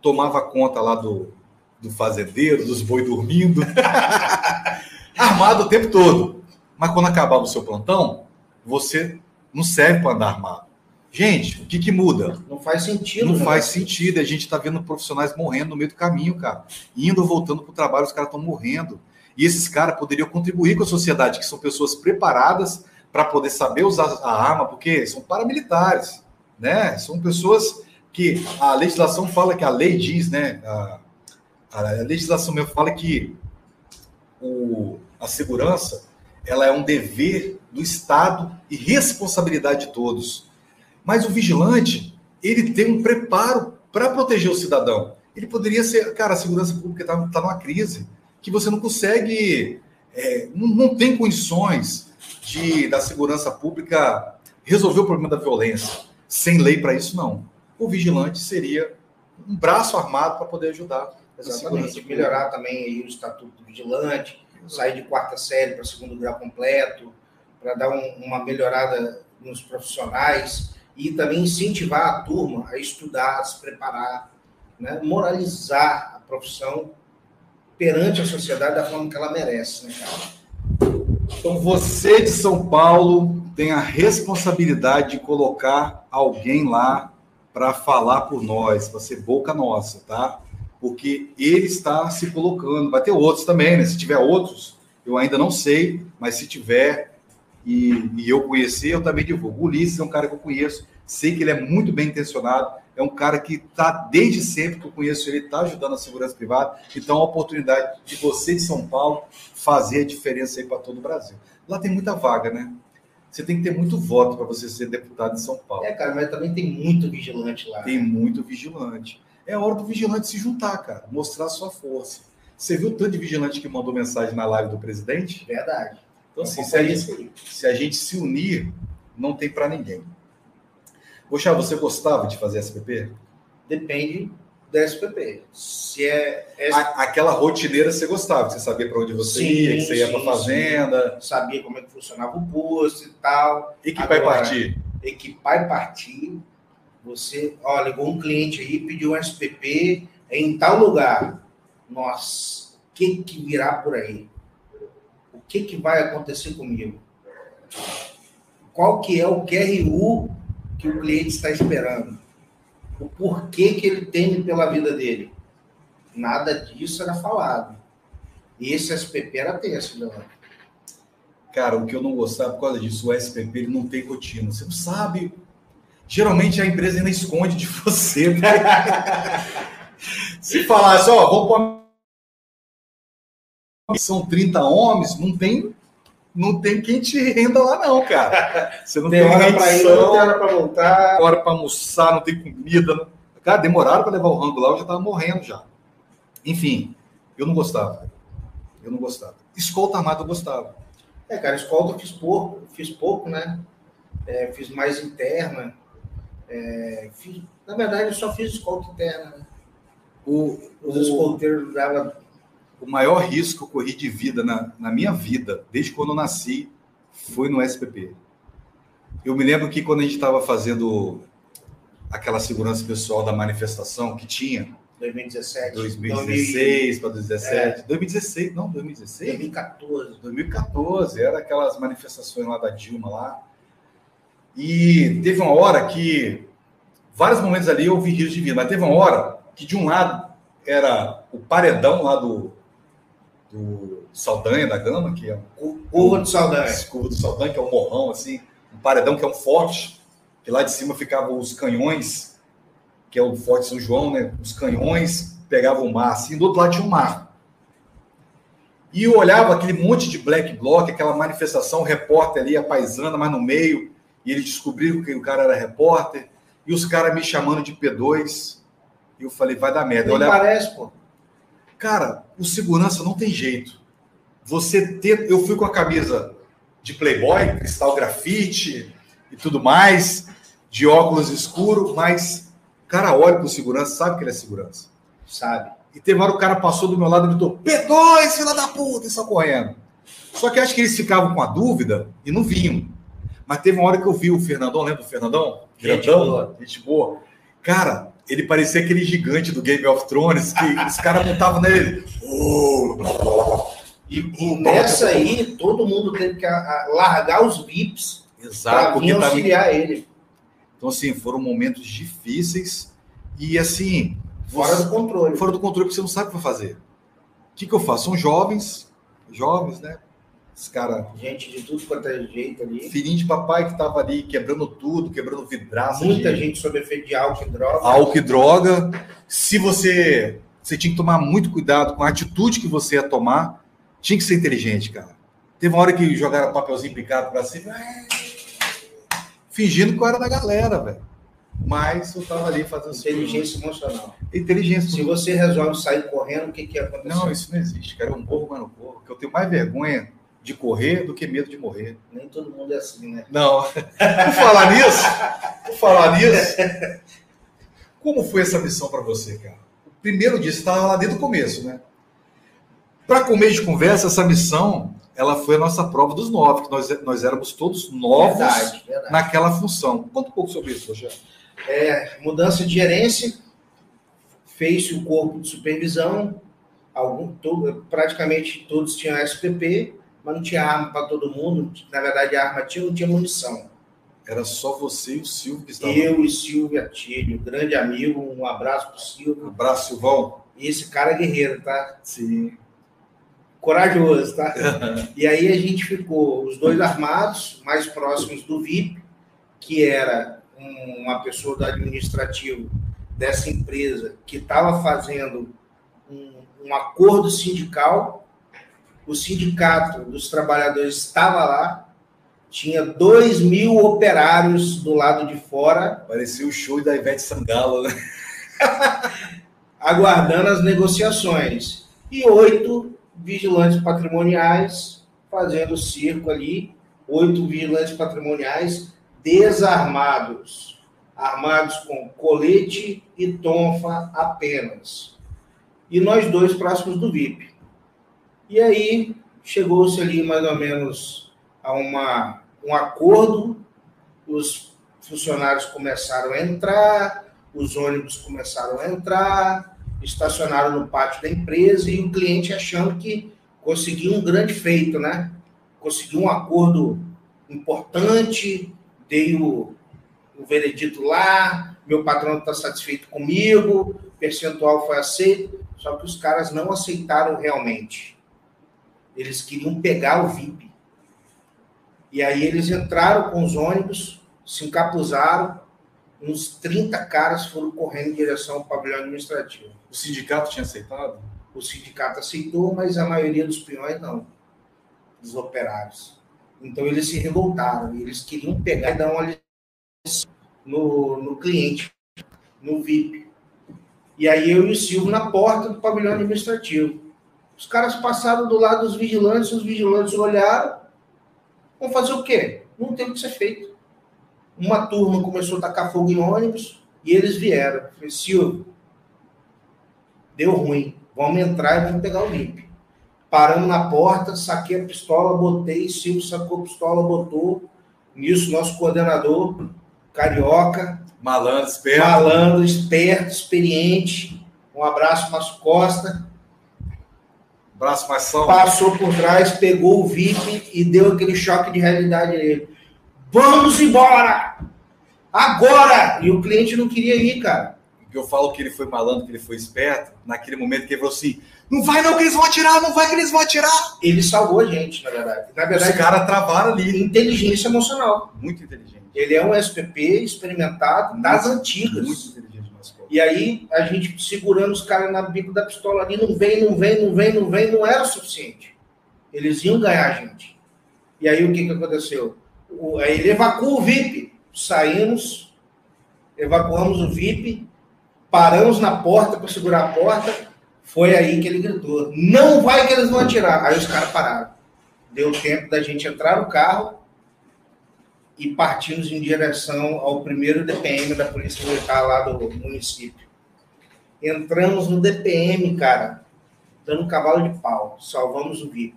tomava conta lá do, do fazendeiro, dos boi dormindo, armado o tempo todo. Mas quando acabava o seu plantão, você não serve para andar armado. Gente, o que, que muda? Não faz sentido. Não né? faz sentido. A gente está vendo profissionais morrendo no meio do caminho, cara. Indo voltando para o trabalho, os caras estão morrendo. E esses caras poderiam contribuir com a sociedade, que são pessoas preparadas para poder saber usar a arma, porque são paramilitares, né? São pessoas que a legislação fala que a lei diz, né? A, a legislação mesmo fala que o, a segurança ela é um dever do Estado e responsabilidade de todos. Mas o vigilante, ele tem um preparo para proteger o cidadão. Ele poderia ser, cara, a segurança pública está tá numa crise que você não consegue, é, não, não tem condições de da segurança pública resolver o problema da violência. Sem lei para isso, não. O vigilante seria um braço armado para poder ajudar Exatamente. Melhorar também o estatuto do vigilante, sair de quarta série para segundo grau completo, para dar um, uma melhorada nos profissionais e também incentivar a turma a estudar, a se preparar, né, moralizar a profissão perante a sociedade da forma que ela merece, né, cara? Então, você de São Paulo tem a responsabilidade de colocar alguém lá para falar por nós, para ser boca nossa, tá? Porque ele está se colocando. Vai ter outros também, né? Se tiver outros, eu ainda não sei, mas se tiver e, e eu conhecer, eu também divulgo. O Ulisses é um cara que eu conheço, sei que ele é muito bem intencionado, é um cara que está, desde sempre que eu conheço ele, está ajudando a segurança privada. Então, a oportunidade de você de São Paulo fazer a diferença aí para todo o Brasil. Lá tem muita vaga, né? Você tem que ter muito voto para você ser deputado em São Paulo. É, cara, mas também tem muito vigilante lá. Tem muito vigilante. É hora do vigilante se juntar, cara, mostrar sua força. Você viu o tanto de vigilante que mandou mensagem na live do presidente? Verdade. Então, assim, se a, gente, se a gente se unir, não tem para ninguém. Poxa, você gostava de fazer SPP? Depende da SPP. Se é. A, aquela rotineira você gostava, você sabia para onde você sim, ia, que você ia para fazenda. Sim. Sabia como é que funcionava o posto e tal. Equipar e partir. Equipar e partir. Você, ó, ligou um cliente aí, pediu um SPP em tal lugar. Nossa, o que, que virá por aí? O que, que vai acontecer comigo? Qual que é o QRU que o cliente está esperando. O porquê que ele teme pela vida dele. Nada disso era falado. E esse SPP era tenso, Leandro. Cara, o que eu não gostava por causa disso, o SPP ele não tem rotina. Você não sabe. Geralmente a empresa ainda esconde de você. Né? Se falasse, ó, vamos pôr são 30 homens, não tem não tem quem te renda lá, não, cara. Você não tem, tem hora para ir, não tem hora para voltar. Hora para almoçar, não tem comida. Não. Cara, demoraram para levar o rango lá, eu já estava morrendo já. Enfim, eu não gostava. Eu não gostava. Escolta armada eu gostava. É, cara, escolta eu fiz pouco, fiz pouco, né? É, fiz mais interna. É, fiz, na verdade, eu só fiz escolta interna. Né? O, Os o... escolteiros davam o maior risco que eu corri de vida na, na minha vida, desde quando eu nasci, foi no SPP. Eu me lembro que quando a gente estava fazendo aquela segurança pessoal da manifestação que tinha. 2017. 2016 para 2017. É. 2016, não, 2016? 2014. 2014, era aquelas manifestações lá da Dilma lá. E teve uma hora que, vários momentos ali eu vi rios de vida, mas teve uma hora que de um lado era o paredão lá do, do Saldanha da Gama, que é um curva do Saldanha. Curva do Saldanha, que é um morrão, assim, um paredão que é um forte, que lá de cima ficavam os canhões, que é o Forte São João, né? Os canhões pegavam o mar, assim, do outro lado tinha um mar. E eu olhava aquele monte de black bloc, aquela manifestação, o repórter ali, a paisana, mas no meio, e eles descobriram que o cara era repórter, e os caras me chamando de P2. E eu falei, vai dar merda. Nem olhava... parece, pô. Cara, o segurança não tem jeito. Você ter. Eu fui com a camisa de Playboy, cristal grafite e tudo mais, de óculos escuro, mas o cara olha para o segurança, sabe que ele é segurança. Sabe. E teve uma hora o cara passou do meu lado e gritou: P2, filha da puta, e só correndo. Só que acho que eles ficavam com a dúvida e não vinham. Mas teve uma hora que eu vi o Fernandão, lembra do Fernandão? Gente Grandão, boa. gente boa. Cara, ele parecia aquele gigante do Game of Thrones, que os caras montavam nele. e, e nessa aí, todo mundo teve que largar os VIPs para auxiliar ele. Então, assim, foram momentos difíceis e, assim... Fora do controle. Fora do controle, porque você não sabe o que fazer. O que, que eu faço? São jovens, jovens, né? Os cara. Gente de tudo quanto é jeito ali. Filhinho de papai que tava ali quebrando tudo, quebrando vidraça. Muita de... gente sob efeito de álcool e droga. Álcool e droga. Se você. Você tinha que tomar muito cuidado com a atitude que você ia tomar. Tinha que ser inteligente, cara. Teve uma hora que jogaram papelzinho picado pra cima. Fingindo que eu era da galera, velho. Mas eu tava ali fazendo. Inteligência emocional. Inteligência. Se você resolve sair correndo, o que, que acontece? Não, isso não existe, cara. Eu morro, mas não corro. Que eu tenho mais vergonha de correr do que medo de morrer. Nem todo mundo é assim, né? Não. Por falar nisso, por falar nisso, como foi essa missão para você, cara? O primeiro dia você estava lá desde o começo, né? Para comer de conversa, essa missão, ela foi a nossa prova dos nove, que nós, nós éramos todos novos verdade, verdade. naquela função. Conta um pouco sobre isso, Rogério. É, mudança de gerência, fez o corpo de supervisão, algum, todo, praticamente todos tinham SPP, mas não tinha arma para todo mundo. Na verdade, a arma tinha, não tinha munição. Era só você e o Silvio que estavam. Eu e Silvio Atílio, grande amigo, um abraço para o Silvio. Um abraço, Silvão. E esse cara é guerreiro, tá? Sim. Corajoso, tá? e aí a gente ficou, os dois armados, mais próximos do VIP, que era uma pessoa do administrativo dessa empresa que estava fazendo um, um acordo sindical. O sindicato dos trabalhadores estava lá, tinha dois mil operários do lado de fora. Parecia o show da Ivete Sangalo, né? aguardando as negociações. E oito vigilantes patrimoniais fazendo circo ali, oito vigilantes patrimoniais desarmados, armados com colete e tonfa apenas. E nós dois próximos do VIP. E aí chegou-se ali mais ou menos a uma, um acordo, os funcionários começaram a entrar, os ônibus começaram a entrar, estacionaram no pátio da empresa e o cliente achando que conseguiu um grande feito, né? Conseguiu um acordo importante, dei o, o veredito lá, meu patrão está satisfeito comigo, percentual foi aceito, só que os caras não aceitaram realmente. Eles queriam pegar o VIP. E aí eles entraram com os ônibus, se encapuzaram, uns 30 caras foram correndo em direção ao pavilhão administrativo. O sindicato tinha aceitado? O sindicato aceitou, mas a maioria dos peões não, dos operários. Então eles se revoltaram, eles queriam pegar e dar uma lição no, no cliente, no VIP. E aí eu e o Silvio na porta do pavilhão administrativo. Os caras passaram do lado dos vigilantes, os vigilantes olharam. Vão fazer o quê? Não tem o que ser feito. Uma turma começou a tacar fogo em ônibus e eles vieram. Falei, Silvio, deu ruim. Vamos entrar e vamos pegar o VIP. Paramos na porta, saquei a pistola, botei, Silvio sacou a pistola, botou. Nisso, nosso coordenador, carioca. Malandro, esperto. Malandro, esperto, experiente. Um abraço, Márcio Costa. Braço mais. Passou por trás, pegou o VIP e deu aquele choque de realidade nele. Vamos embora! Agora! E o cliente não queria ir, cara. Eu falo que ele foi malandro, que ele foi esperto, naquele momento que ele falou assim: não vai não que eles vão atirar, não vai que eles vão atirar. Ele salvou a gente, na verdade. Na verdade, Os caras travaram ali. inteligência emocional. Muito inteligente. Ele é um SPP experimentado das antigas. Muito inteligente. E aí, a gente segurando os caras na bico da pistola ali, não vem, não vem, não vem, não vem, não era o suficiente. Eles iam ganhar a gente. E aí, o que, que aconteceu? O, aí ele evacua o VIP. Saímos, evacuamos o VIP, paramos na porta para segurar a porta. Foi aí que ele gritou: Não vai que eles vão atirar. Aí os caras pararam. Deu tempo da gente entrar no carro e partimos em direção ao primeiro DPM da Polícia Militar lá do município. Entramos no DPM, cara, dando um cavalo de pau. Salvamos o VIP.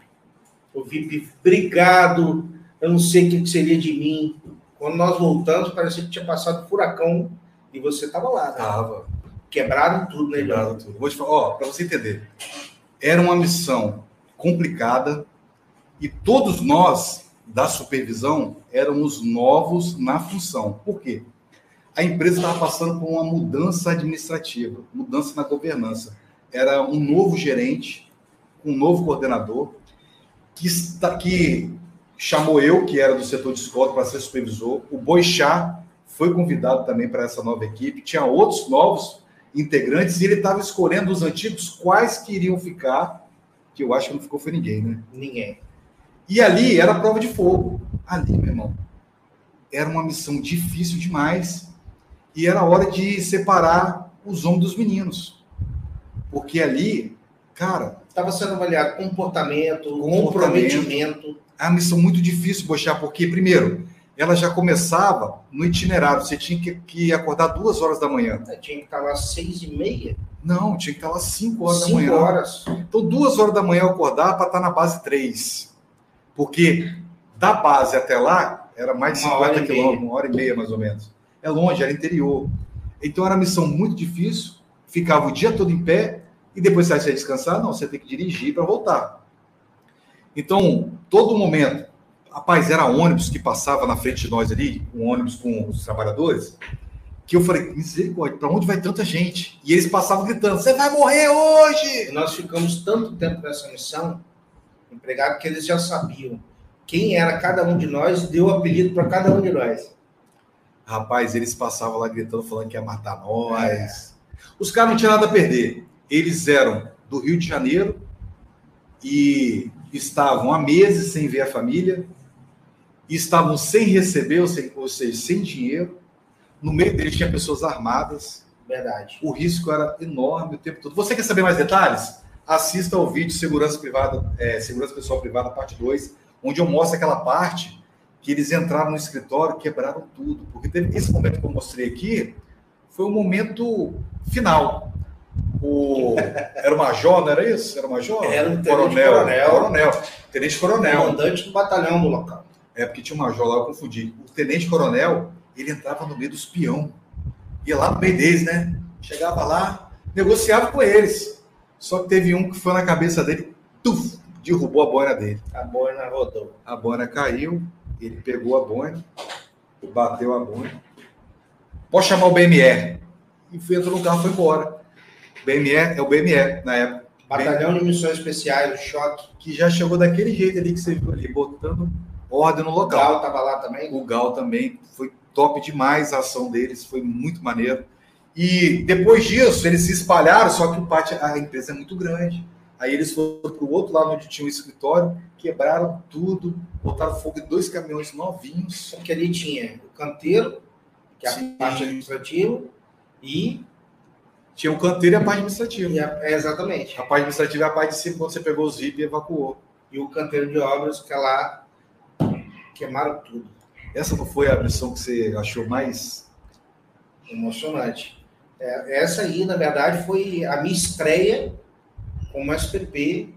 O VIP, obrigado. Eu não sei o que seria de mim. Quando nós voltamos, parecia que tinha passado furacão e você estava lá, né? Tava. Quebraram tudo, né, Leandro? tudo. Vou te falar, ó, para você entender. Era uma missão complicada e todos nós da supervisão éramos novos na função. Por quê? A empresa estava passando por uma mudança administrativa, mudança na governança. Era um novo gerente, um novo coordenador, que, está, que chamou eu, que era do setor de escola, para ser supervisor. O Boixá foi convidado também para essa nova equipe. Tinha outros novos integrantes e ele estava escolhendo os antigos quais queriam ficar, que eu acho que não ficou foi ninguém, né? Ninguém. E ali era prova de fogo. Ali, meu irmão, era uma missão difícil demais e era hora de separar os homens dos meninos. Porque ali, cara, Estava sendo avaliado comportamento, comprometimento. é uma missão muito difícil, Bochá, porque, primeiro, ela já começava no itinerário. Você tinha que, que acordar duas horas da manhã. Tinha que estar lá às seis e meia, Não, tinha que estar lá às cinco horas cinco da manhã. horas. Então, duas horas da manhã eu acordar para estar na base 3. Porque da base até lá era mais de Uma hora 50 e meia. quilômetros, uma hora e meia mais ou menos. É longe, era interior. Então era uma missão muito difícil ficava o dia todo em pé e depois você vai descansar? Não, você tem que dirigir para voltar. Então, todo momento, rapaz, era ônibus que passava na frente de nós ali, um ônibus com os trabalhadores, que eu falei, misericórdia, para onde vai tanta gente? E eles passavam gritando, você vai morrer hoje! Nós ficamos tanto tempo nessa missão, empregado, que eles já sabiam quem era cada um de nós, deu o apelido para cada um de nós. Rapaz, eles passavam lá gritando, falando que ia matar nós. É. Os caras não tinham nada a perder. Eles eram do Rio de Janeiro e estavam há meses sem ver a família, estavam sem receber, ou, sem, ou seja, sem dinheiro. No meio deles tinha pessoas armadas. Verdade. O risco era enorme o tempo todo. Você quer saber mais detalhes? Assista ao vídeo Segurança Privada, é, Segurança Pessoal Privada, parte 2, onde eu mostro aquela parte que eles entraram no escritório, quebraram tudo. Porque teve esse momento que eu mostrei aqui, foi o momento final. O, era o major, não era isso? Era o major? Era o coronel. Coronel. coronel. Tenente coronel. Comandante do batalhão do local. É, porque tinha um major lá, eu confundi. O tenente coronel, ele entrava no meio dos peão. Ia lá no meio deles, né? Chegava lá, negociava com eles. Só que teve um que foi na cabeça dele, tuf, derrubou a boina dele. A boina rodou. A boina caiu, ele pegou a boina, bateu a boina. Pode chamar o BMR. E entrou no carro e foi embora. BME é o BME na época. Batalhão de Missões Especiais, o choque. Que já chegou daquele jeito ali que você viu ali, botando ordem no local. O Gal estava lá também? O Gal também. Foi top demais a ação deles, foi muito maneiro. E depois disso, eles se espalharam, só que o pátio, a empresa é muito grande. Aí eles foram para o outro lado onde tinha um escritório, quebraram tudo, botaram fogo em dois caminhões novinhos. Porque ali tinha o canteiro, que é a Sim. parte administrativa, e. Tinha o canteiro e a parte administrativa. A, é, exatamente. A parte administrativa é a parte de cima, quando você pegou os VIP e evacuou. E o canteiro de obras, que é lá, queimaram tudo. Essa não foi a missão que você achou mais emocionante? É, essa aí, na verdade, foi a minha estreia como SPP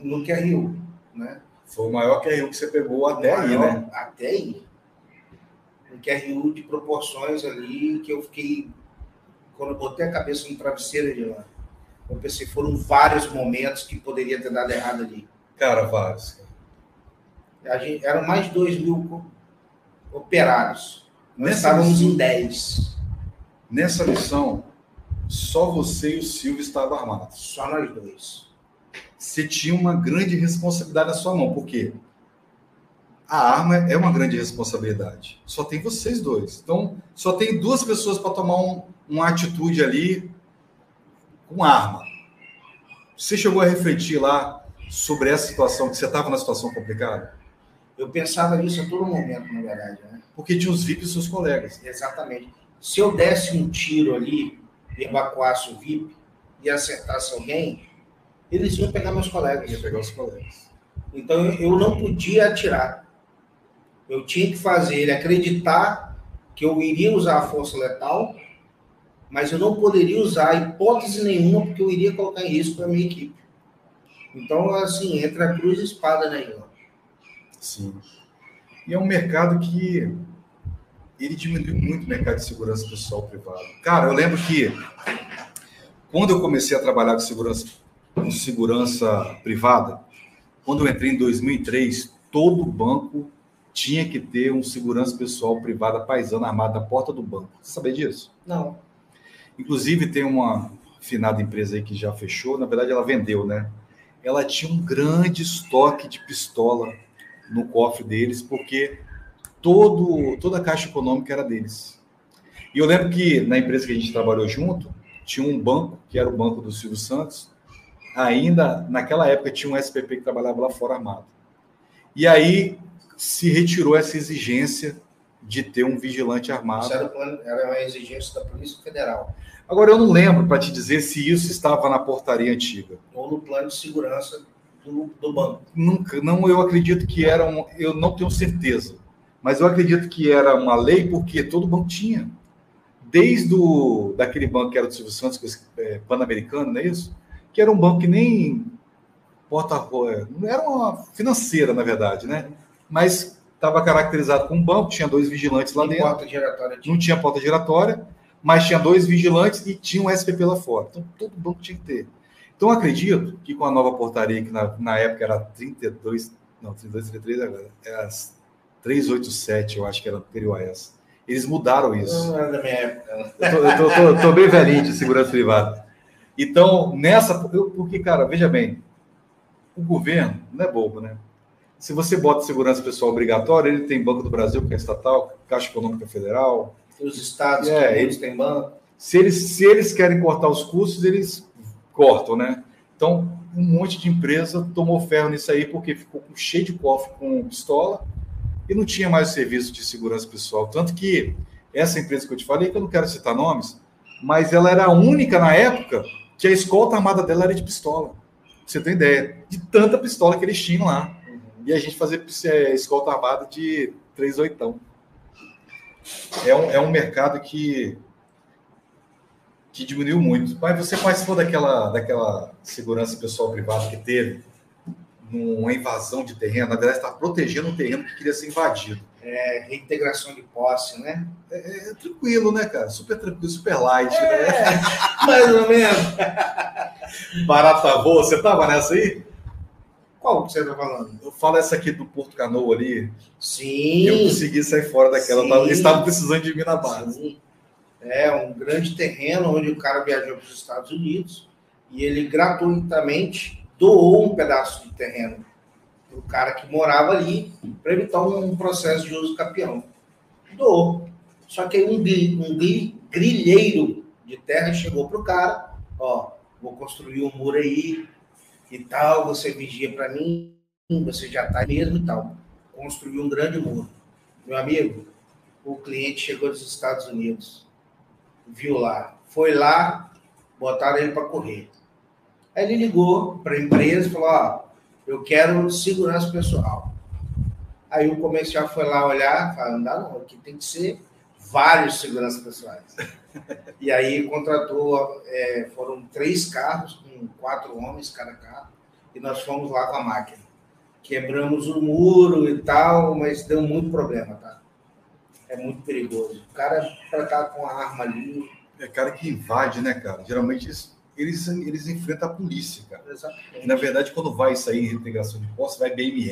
no QRU, né? Foi o maior QRU que você pegou até aí, né? Até aí. Um QRU de proporções ali que eu fiquei... Quando eu botei a cabeça no travesseiro de lá, eu pensei, foram vários momentos que poderia ter dado errado ali. Cara, vários. Gente, eram mais de 2 mil operários. Nós Nessa estávamos em 10. Nessa missão, só você e o Silvio estavam armados. Só nós dois. Você tinha uma grande responsabilidade na sua mão, porque a arma é uma grande responsabilidade. Só tem vocês dois. Então, só tem duas pessoas para tomar um, uma atitude ali com arma. Você chegou a refletir lá sobre essa situação, que você estava na situação complicada? Eu pensava nisso a todo momento, na verdade. Né? Porque tinha os VIP e seus colegas. Exatamente. Se eu desse um tiro ali, evacuasse o VIP e acertasse alguém, eles iam pegar meus colegas. Ia pegar os colegas. Então eu não podia atirar. Eu tinha que fazer ele acreditar que eu iria usar a força letal, mas eu não poderia usar hipótese nenhuma, porque eu iria colocar em risco a minha equipe. Então, assim, entre a cruz e espada, né, Ilan? Sim. E é um mercado que ele diminuiu muito o mercado de segurança pessoal privado. Cara, eu lembro que quando eu comecei a trabalhar com segurança, com segurança privada, quando eu entrei em 2003, todo banco tinha que ter um segurança pessoal privada paisano armado na porta do banco. Você sabia disso? Não. Inclusive, tem uma finada empresa aí que já fechou, na verdade ela vendeu, né? Ela tinha um grande estoque de pistola no cofre deles, porque todo, toda a caixa econômica era deles. E eu lembro que na empresa que a gente trabalhou junto, tinha um banco, que era o banco do Silvio Santos, ainda naquela época tinha um SPP que trabalhava lá fora armado. E aí se retirou essa exigência de ter um vigilante armado. Isso era, plano, era uma exigência da Polícia Federal. Agora, eu não lembro para te dizer se isso estava na portaria antiga. Ou no plano de segurança do, do banco. Nunca, não, eu acredito que era um, eu não tenho certeza, mas eu acredito que era uma lei porque todo banco tinha. Desde o, daquele banco que era do Silvio Santos, é, Pan-Americano, não é isso? Que era um banco que nem porta não era uma financeira, na verdade, né? Mas estava caracterizado como um banco, tinha dois vigilantes lá dentro. Porta giratória. Não tinha porta giratória, mas tinha dois vigilantes e tinha um SPP lá fora. Então, todo banco tinha que ter. Então, acredito que com a nova portaria, que na, na época era 32, não, 32, 33 agora, é 387, eu acho que era anterior a essa. Eles mudaram isso. Não é da minha época. Eu tô, tô bem velhinho de segurança privada. Então, nessa. Porque, cara, veja bem, o governo não é bobo, né? Se você bota segurança pessoal obrigatória, ele tem Banco do Brasil, que é estatal, Caixa Econômica Federal. Os estados, é, eles têm banco. Se eles, se eles querem cortar os custos, eles cortam, né? Então, um monte de empresa tomou ferro nisso aí, porque ficou cheio de cofre com pistola e não tinha mais serviço de segurança pessoal. Tanto que essa empresa que eu te falei, que eu não quero citar nomes, mas ela era a única na época que a escolta armada dela era de pistola. Você tem ideia de tanta pistola que eles tinham lá. E a gente fazia é, escolta armada de 38. É um, é um mercado que, que diminuiu muito. Mas você participou daquela, daquela segurança pessoal privada que teve numa invasão de terreno, na verdade, está protegendo um terreno que queria ser invadido. É, reintegração de posse, né? É, é, tranquilo, né, cara? Super tranquilo, super light, é, né? Mais ou menos. Barata boa, você tava nessa aí? Qual que você está falando? Eu falo essa aqui do Porto Canoa ali. Sim. Eu consegui sair fora daquela. Sim. Eles estavam precisando de mim na base. Sim. É um grande terreno onde o cara viajou para os Estados Unidos e ele gratuitamente doou um pedaço de terreno para o cara que morava ali para evitar um processo de uso capião. Doou. Só que um, um grilheiro de terra chegou para o cara, ó, vou construir um muro aí e tal, você vigia para mim, você já está mesmo e tal. Construiu um grande muro. Meu amigo, o cliente chegou dos Estados Unidos, viu lá, foi lá, botaram ele para correr. Aí ele ligou para a empresa e falou: Ó, eu quero segurança pessoal. Aí o comercial foi lá olhar, falou: não dá não, aqui tem que ser vários seguranças pessoais. e aí contratou, é, foram três carros com quatro homens cada carro, e nós fomos lá com a máquina. Quebramos o muro e tal, mas deu muito problema, tá? É muito perigoso. O cara para estar com a arma ali. É cara que invade, né, cara? Geralmente isso eles, eles enfrentam a polícia, cara. Exatamente. Na verdade, quando vai sair em integração de posse, vai BME,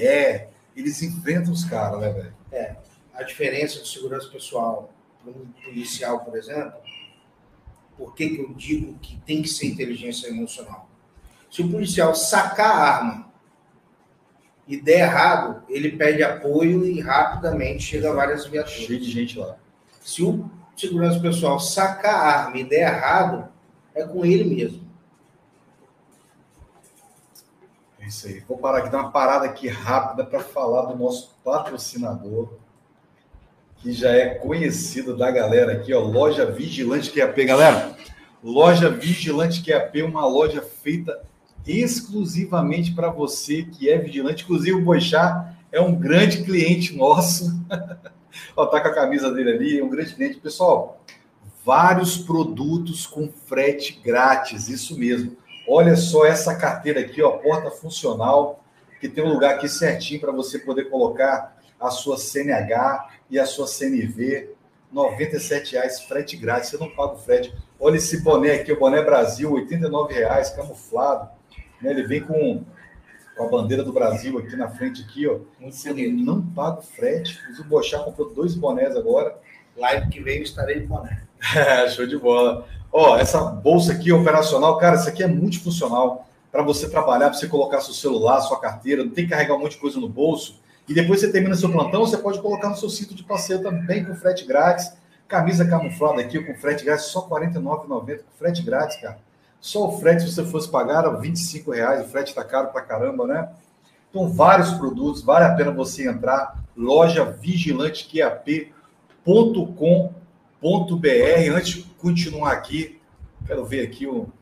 eles enfrentam os caras, né, velho? É. A diferença de segurança pessoal para um policial, por exemplo, por que, que eu digo que tem que ser inteligência emocional? Se o policial sacar a arma e der errado, ele pede apoio e rapidamente chega várias viaturas. Cheio de gente lá. Se o segurança pessoal sacar a arma e der errado, é com ele mesmo. É isso aí. Vou parar aqui, dar uma parada aqui rápida para falar do nosso patrocinador, que já é conhecido da galera aqui, ó, Loja Vigilante QAP. Galera, Loja Vigilante QAP, uma loja feita exclusivamente para você que é vigilante. Inclusive, o Boixá é um grande cliente nosso. ó, tá com a camisa dele ali, é um grande cliente. Pessoal, vários produtos com frete grátis, isso mesmo. Olha só essa carteira aqui, ó, porta funcional, que tem um lugar aqui certinho para você poder colocar a sua CNH e a sua CNV. R$ reais frete grátis, você não paga o frete. Olha esse boné aqui, o boné Brasil, R$ reais, camuflado. Né? Ele vem com, com a bandeira do Brasil aqui na frente, aqui, ó. Muito você bonito. não paga o frete. O Bochá comprou dois bonés agora. Live que veio estarei de boné. É, show de bola. Ó, essa bolsa aqui operacional, cara, isso aqui é multifuncional para você trabalhar, para você colocar seu celular, sua carteira, não tem que carregar um monte de coisa no bolso. E depois você termina seu plantão, você pode colocar no seu cinto de passeio também com frete grátis. Camisa camuflada aqui com frete grátis, só R$ 49,90 com frete grátis, cara. Só o frete, se você fosse pagar, era 25 reais. O frete tá caro pra caramba, né? Então, vários produtos, vale a pena você entrar. Loja Vigilante Br Antes de continuar aqui, quero ver aqui o,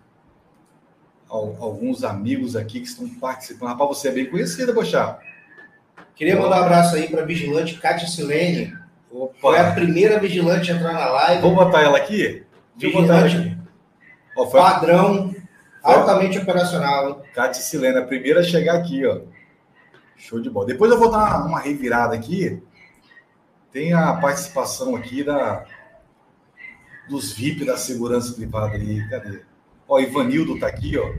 alguns amigos aqui que estão participando. Rapaz, você é bem conhecida, Bochá. Queria mandar um abraço aí para a vigilante Kátia Silene. Opa. Foi a primeira vigilante a entrar na live. Vamos botar ela aqui? Vigilante aqui. Oh, padrão, altamente operacional. Kátia Silene, a primeira a chegar aqui, ó. Show de bola. Depois eu vou dar uma revirada aqui. Tem a participação aqui da dos VIP da segurança privada aí. Cadê? Ó, Ivanildo tá aqui, ó.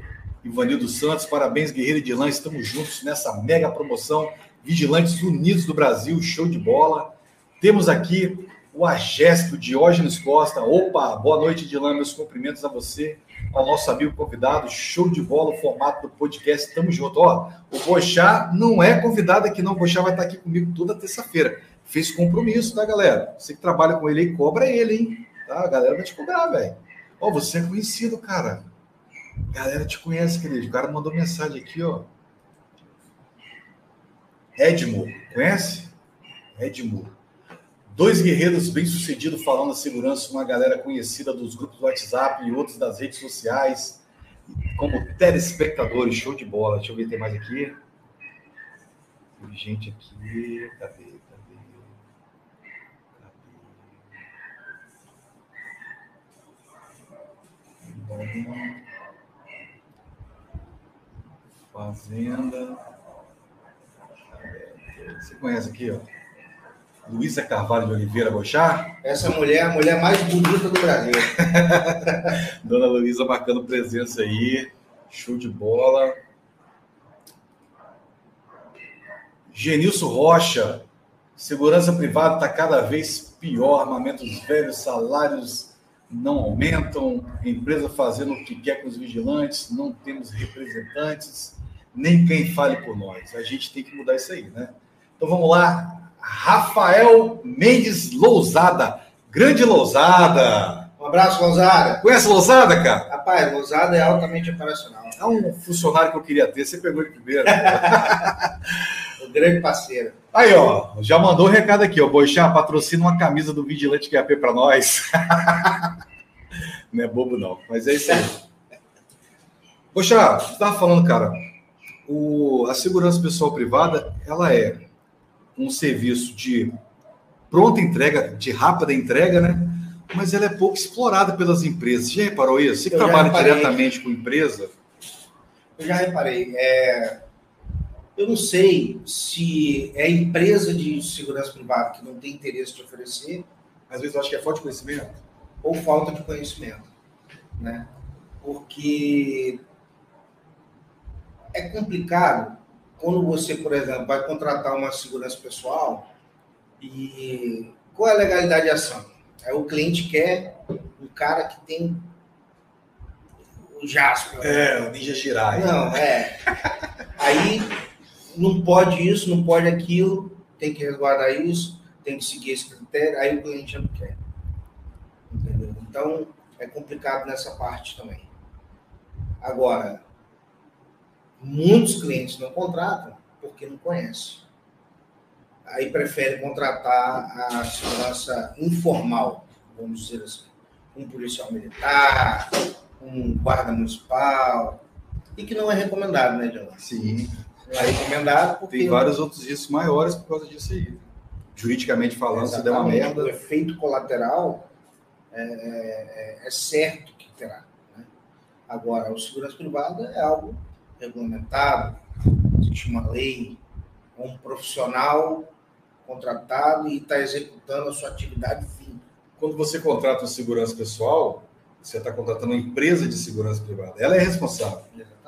Ivanildo Santos, parabéns, Guerreiro de Lã. Estamos juntos nessa mega promoção. Vigilantes Unidos do Brasil, show de bola. Temos aqui o Agésio Diógenes Costa. Opa, boa noite, Dilan. Meus cumprimentos a você, ao nosso amigo convidado. Show de bola o formato do podcast. Tamo junto. Ó, o Bochá não é convidado aqui, não. O Bochá vai estar aqui comigo toda terça-feira. Fez compromisso, tá, galera? Você que trabalha com ele aí, cobra ele, hein? Tá? A galera vai te cobrar, velho. Ó, você é conhecido, cara. A galera te conhece, querido. O cara mandou mensagem aqui, ó. Edmo, conhece? Edmo. Dois guerreiros bem-sucedidos falando da segurança, uma galera conhecida dos grupos do WhatsApp e outros das redes sociais, como telespectadores, show de bola. Deixa eu ver, tem mais aqui. Tem gente aqui. Cadê? Fazenda. Você conhece aqui, ó? Luísa Carvalho de Oliveira Bochá. Essa mulher é a mulher mais bonita do Brasil. Dona Luísa marcando presença aí. Show de bola. Genilson Rocha. Segurança privada está cada vez pior. Armamentos velhos, salários não aumentam. Empresa fazendo o que quer com os vigilantes. Não temos representantes. Nem quem fale por nós. A gente tem que mudar isso aí, né? Então vamos lá. Rafael Mendes Lousada. Grande Lousada. Um abraço, Lousada. Conhece Lousada, cara? Rapaz, Lousada é altamente operacional. É um funcionário que eu queria ter, você pegou ele primeiro. o grande parceiro. Aí, ó, já mandou o um recado aqui, ó. Boixá, patrocina uma camisa do Vigilante QAP para nós. não é bobo, não, mas é isso aí. Boixá, você estava falando, cara, o, a segurança pessoal privada, ela é um serviço de pronta entrega, de rápida entrega, né? Mas ela é pouco explorada pelas empresas. Já reparou isso? Você que trabalha diretamente com empresa? Eu já reparei. É... Eu não sei se é a empresa de segurança privada que não tem interesse de oferecer. Às vezes eu acho que é falta de conhecimento. Ou falta de conhecimento. Né? Porque é complicado quando você, por exemplo, vai contratar uma segurança pessoal, e qual é a legalidade de ação? É o cliente quer um cara que tem o Jasper. É, o Ninja Jirai. Não, é. Aí não pode isso, não pode aquilo, tem que resguardar isso, tem que seguir esse critério, aí o cliente não quer. Entendeu? Então, é complicado nessa parte também. Agora, Muitos clientes não contratam porque não conhecem. Aí preferem contratar a segurança informal, vamos dizer assim. Um policial militar, um guarda municipal, e que não é recomendado, né, John? Sim. É recomendado porque... Tem vários outros riscos maiores por causa disso aí. Juridicamente falando, Exatamente. se der uma merda... O efeito colateral é, é, é certo que terá. Né? Agora, o segurança privada é algo regulamentado, existe uma lei, um profissional contratado e está executando a sua atividade fim. Quando você contrata um segurança pessoal, você está contratando uma empresa de segurança privada. Ela é responsável.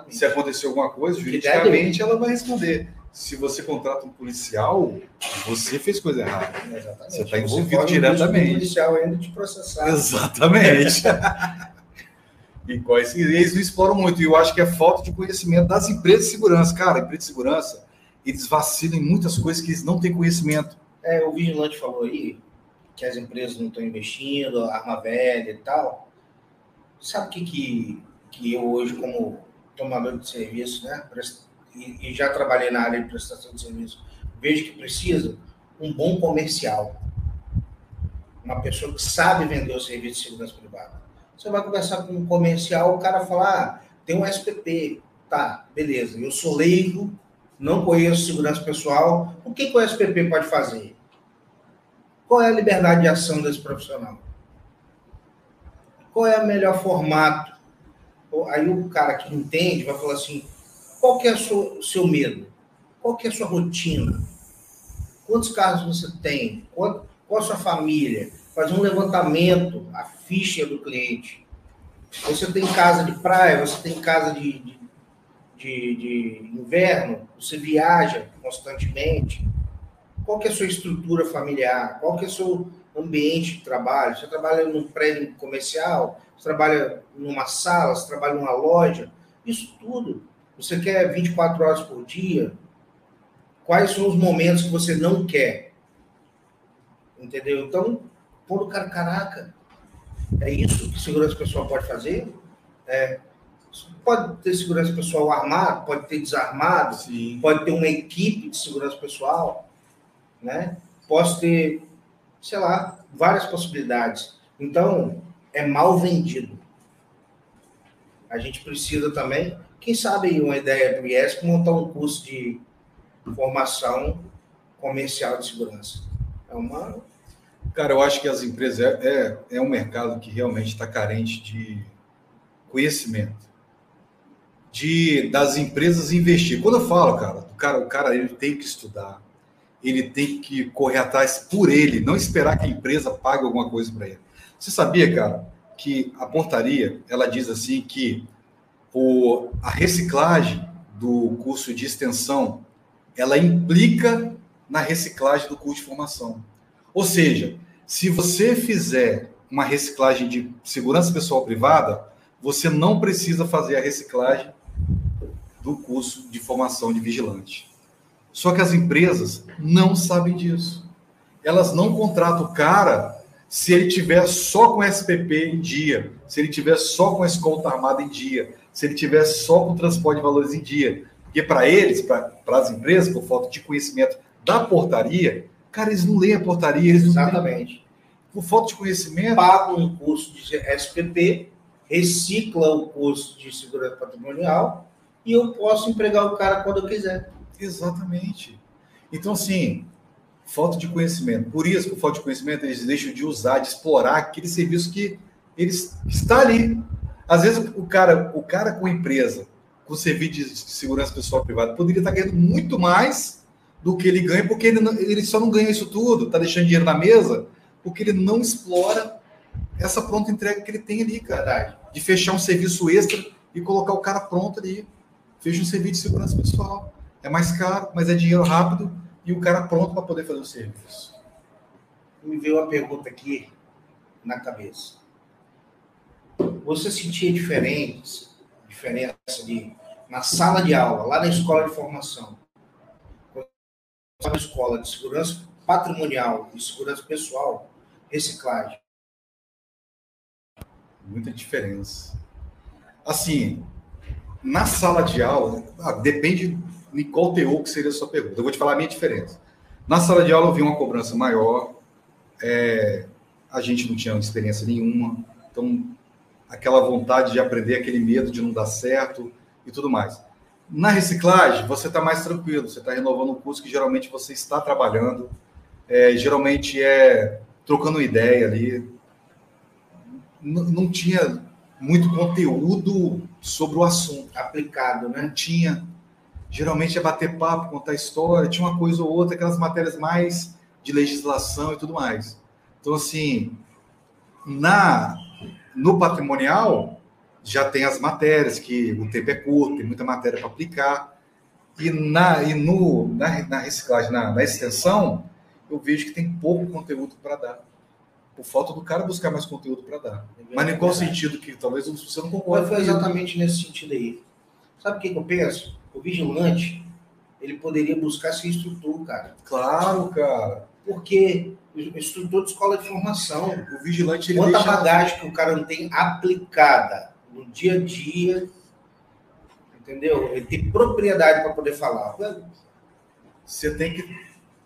Exatamente. Se acontecer alguma coisa, juridicamente ela vai responder. Se você contrata um policial, você fez coisa errada. Exatamente. Você está envolvido diretamente. O policial ainda te processar. Exatamente. E quais eles não exploram muito. E eu acho que é falta de conhecimento das empresas de segurança. Cara, empresa de segurança, eles vacilam em muitas coisas que eles não têm conhecimento. É, o Vigilante falou aí que as empresas não estão investindo, arma velha e tal. Sabe o que, que, que eu hoje, como tomador de serviço, né, e, e já trabalhei na área de prestação de serviço, vejo que precisa um bom comercial. Uma pessoa que sabe vender o serviço de segurança privada você vai conversar com um comercial, o cara fala, ah, tem um SPP. Tá, beleza. Eu sou leigo, não conheço segurança pessoal. O que, que o SPP pode fazer? Qual é a liberdade de ação desse profissional? Qual é o melhor formato? Aí o cara que entende vai falar assim, qual que é o seu medo? Qual que é a sua rotina? Quantos carros você tem? Qual, qual a sua família? fazer um levantamento, a ficha do cliente. Você tem casa de praia, você tem casa de, de, de, de inverno, você viaja constantemente. Qual que é a sua estrutura familiar? Qual que é o seu ambiente de trabalho? Você trabalha num prédio comercial? Você trabalha numa sala? Você trabalha numa loja? Isso tudo. Você quer 24 horas por dia? Quais são os momentos que você não quer? Entendeu? Então, o cara, caraca, é isso que segurança pessoal pode fazer? É, pode ter segurança pessoal armado, pode ter desarmado, Sim. pode ter uma equipe de segurança pessoal, né? Posso ter, sei lá, várias possibilidades. Então, é mal vendido. A gente precisa também, quem sabe uma ideia para o IESC montar um curso de formação comercial de segurança. É uma Cara, eu acho que as empresas é, é, é um mercado que realmente está carente de conhecimento, de das empresas investir. Quando eu falo, cara, o cara, o cara ele tem que estudar, ele tem que correr atrás por ele, não esperar que a empresa pague alguma coisa para ele. Você sabia, cara, que a portaria ela diz assim que o, a reciclagem do curso de extensão ela implica na reciclagem do curso de formação. Ou seja, se você fizer uma reciclagem de segurança pessoal privada, você não precisa fazer a reciclagem do curso de formação de vigilante. Só que as empresas não sabem disso. Elas não contratam o cara se ele tiver só com SPP em dia, se ele tiver só com a escolta armada em dia, se ele tiver só com transporte de valores em dia. Porque para eles, para as empresas, por falta de conhecimento da portaria, Cara, eles não leem a portaria, eles Exatamente. Por falta de conhecimento. Pagam um curso de SPP, recicla o curso de segurança patrimonial e eu posso empregar o cara quando eu quiser. Exatamente. Então, assim, falta de conhecimento. Por isso, por falta de conhecimento, eles deixam de usar, de explorar aquele serviço que eles está ali. Às vezes, o cara, o cara com empresa, com serviço de segurança pessoal privada, poderia estar ganhando muito mais do que ele ganha, porque ele, não, ele só não ganha isso tudo, tá deixando dinheiro na mesa, porque ele não explora essa pronta entrega que ele tem ali, cara. De fechar um serviço extra e colocar o cara pronto ali. Fecha um serviço de segurança pessoal. É mais caro, mas é dinheiro rápido e o cara pronto para poder fazer o serviço. Me veio uma pergunta aqui na cabeça. Você sentia diferença, diferença de na sala de aula, lá na escola de formação, uma escola de segurança patrimonial e segurança pessoal, reciclagem. Muita diferença. Assim, na sala de aula, ah, depende de qual teor que seria a sua pergunta. Eu vou te falar a minha diferença. Na sala de aula eu vi uma cobrança maior, é, a gente não tinha experiência nenhuma, então aquela vontade de aprender, aquele medo de não dar certo e tudo mais. Na reciclagem, você está mais tranquilo, você está renovando um curso que geralmente você está trabalhando, é, geralmente é trocando ideia ali. N não tinha muito conteúdo sobre o assunto. Aplicado, né? Não tinha. Geralmente é bater papo, contar história, tinha uma coisa ou outra, aquelas matérias mais de legislação e tudo mais. Então, assim, na no patrimonial, já tem as matérias, que o tempo é curto, tem muita matéria para aplicar. E, na, e no, na, na reciclagem, na, na, extensão, eu vejo que tem pouco conteúdo para dar. Por falta do cara buscar mais conteúdo para dar. É Mas em qual sentido que talvez você não concorde? Foi exatamente nesse sentido aí. Sabe o que, que eu penso? O vigilante, ele poderia buscar ser instrutor, cara. Claro, cara. Porque instrutor de escola de formação. O vigilante ele Quanta deixa... bagagem que o cara não tem aplicada no dia a dia, entendeu? Ele tem propriedade para poder falar. Você tem que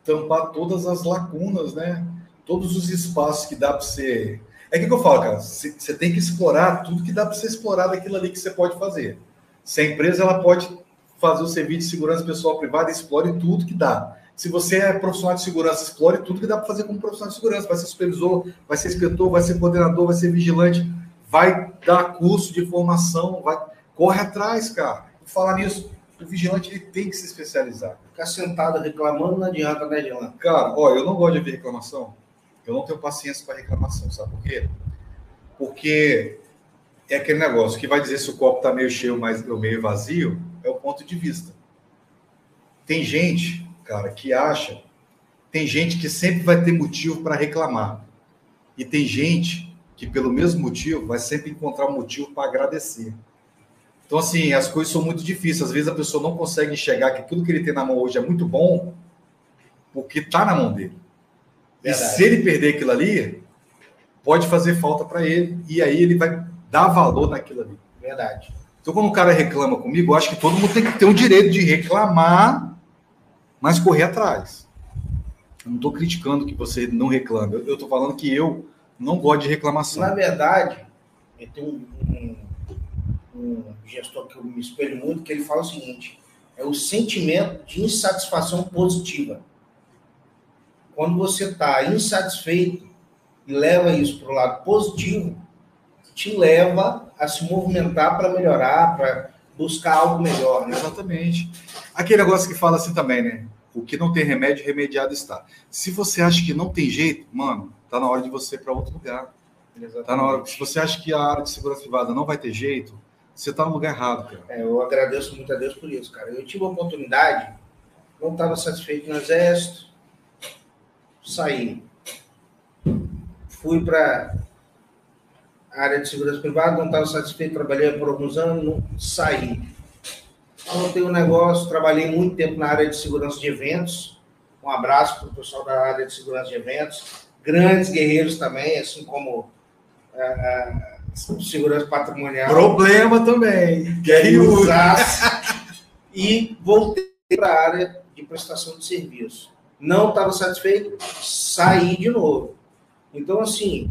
tampar todas as lacunas, né? Todos os espaços que dá para você. É o que eu falo, cara. Você tem que explorar tudo que dá para você explorar daquilo ali que você pode fazer. Se a empresa ela pode fazer o serviço de segurança pessoal privada, explore tudo que dá. Se você é profissional de segurança, explore tudo que dá para fazer como profissional de segurança. Vai ser supervisor, vai ser inspetor, vai ser coordenador, vai ser vigilante vai dar curso de formação, vai corre atrás, cara. Falar nisso, o vigilante ele tem que se especializar. Ficar sentado reclamando não adianta, né, Dylan? Cara, ó, eu não gosto de ouvir reclamação. Eu não tenho paciência para reclamação, sabe por quê? Porque é aquele negócio que vai dizer se o copo está meio cheio ou meio vazio, é o ponto de vista. Tem gente, cara, que acha, tem gente que sempre vai ter motivo para reclamar. E tem gente que, pelo mesmo motivo, vai sempre encontrar um motivo para agradecer. Então, assim, as coisas são muito difíceis. Às vezes a pessoa não consegue enxergar que aquilo que ele tem na mão hoje é muito bom, porque está na mão dele. Verdade. E se ele perder aquilo ali, pode fazer falta para ele, e aí ele vai dar valor naquilo ali. Verdade. Então, quando o cara reclama comigo, eu acho que todo mundo tem que ter o direito de reclamar, mas correr atrás. Eu não estou criticando que você não reclame. Eu estou falando que eu não gosto de reclamação. Na verdade, tem um, um, um gestor que eu me espelho muito, que ele fala o seguinte: é o sentimento de insatisfação positiva. Quando você está insatisfeito e leva isso para o lado positivo, te leva a se movimentar para melhorar, para buscar algo melhor. Né? Exatamente. Aquele negócio que fala assim também, né? O que não tem remédio, remediado está. Se você acha que não tem jeito, mano, tá na hora de você ir para outro lugar. Exatamente. Tá na hora. Se você acha que a área de segurança privada não vai ter jeito, você tá no lugar errado, cara. É, eu agradeço muito a Deus por isso, cara. Eu tive a oportunidade, não estava satisfeito no exército, saí. Fui para área de segurança privada, não estava satisfeito, trabalhei por alguns anos, não, saí. Montei um negócio, trabalhei muito tempo na área de segurança de eventos. Um abraço para o pessoal da área de segurança de eventos. Grandes guerreiros também, assim como a, a segurança patrimonial. Problema também. Guerreiros. e voltei para a área de prestação de serviço. Não estava satisfeito, saí de novo. Então, assim,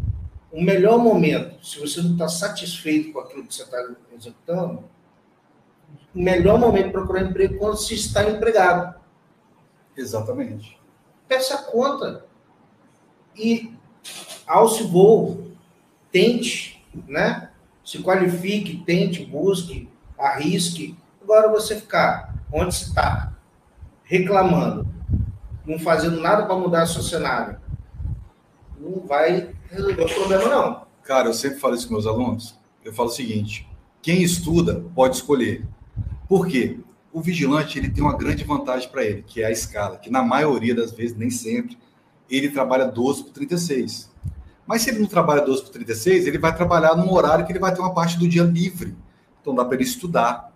o melhor momento, se você não está satisfeito com aquilo que você está executando, o melhor momento para procurar emprego é quando se está empregado. Exatamente. Peça conta. E, ao se voo, tente, né? Se qualifique, tente, busque, arrisque. Agora você ficar onde você está, reclamando, não fazendo nada para mudar o seu cenário, não vai resolver o problema, não. Cara, eu sempre falo isso com meus alunos. Eu falo o seguinte: quem estuda pode escolher. Por quê? O vigilante ele tem uma grande vantagem para ele, que é a escala, que na maioria das vezes, nem sempre, ele trabalha 12 por 36. Mas se ele não trabalha 12 por 36, ele vai trabalhar num horário que ele vai ter uma parte do dia livre. Então dá para ele estudar,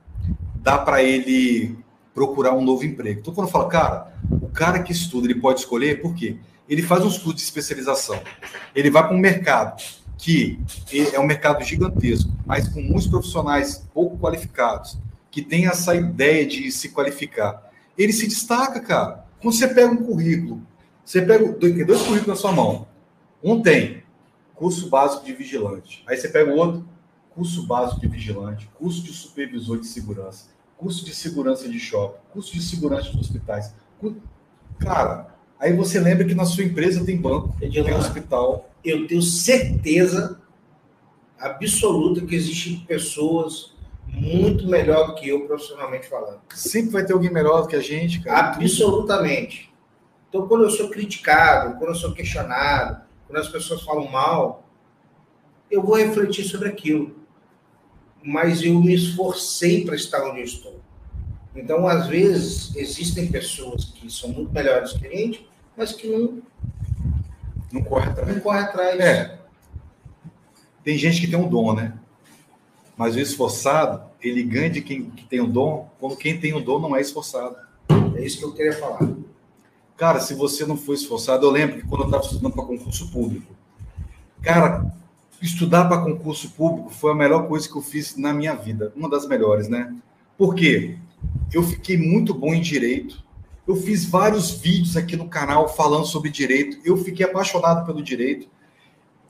dá para ele procurar um novo emprego. Então quando eu falo, cara, o cara que estuda, ele pode escolher, por quê? Ele faz uns cursos de especialização. Ele vai para um mercado que é um mercado gigantesco, mas com muitos profissionais pouco qualificados, que tem essa ideia de se qualificar. Ele se destaca, cara. Quando você pega um currículo, você pega dois, currículos na sua mão. Um tem curso básico de vigilante. Aí você pega o outro, curso básico de vigilante, curso de supervisor de segurança, curso de segurança de shopping, curso de segurança de hospitais. Cara, Aí você lembra que na sua empresa tem banco, tem hospital. Eu tenho certeza absoluta que existem pessoas muito melhor do que eu profissionalmente falando. Sempre vai ter alguém melhor do que a gente, cara. Absolutamente. Então, quando eu sou criticado, quando eu sou questionado, quando as pessoas falam mal, eu vou refletir sobre aquilo. Mas eu me esforcei para estar onde eu estou. Então, às vezes, existem pessoas que são muito melhores que a gente, mas que não. Não corre atrás. Não corre atrás. É. Tem gente que tem um dom, né? Mas o esforçado, ele ganha de quem que tem o um dom, quando quem tem o um dom não é esforçado. É isso que eu queria falar. Cara, se você não for esforçado, eu lembro que quando eu estava estudando para concurso público, cara, estudar para concurso público foi a melhor coisa que eu fiz na minha vida, uma das melhores, né? Por quê? Eu fiquei muito bom em direito, eu fiz vários vídeos aqui no canal falando sobre direito. Eu fiquei apaixonado pelo direito.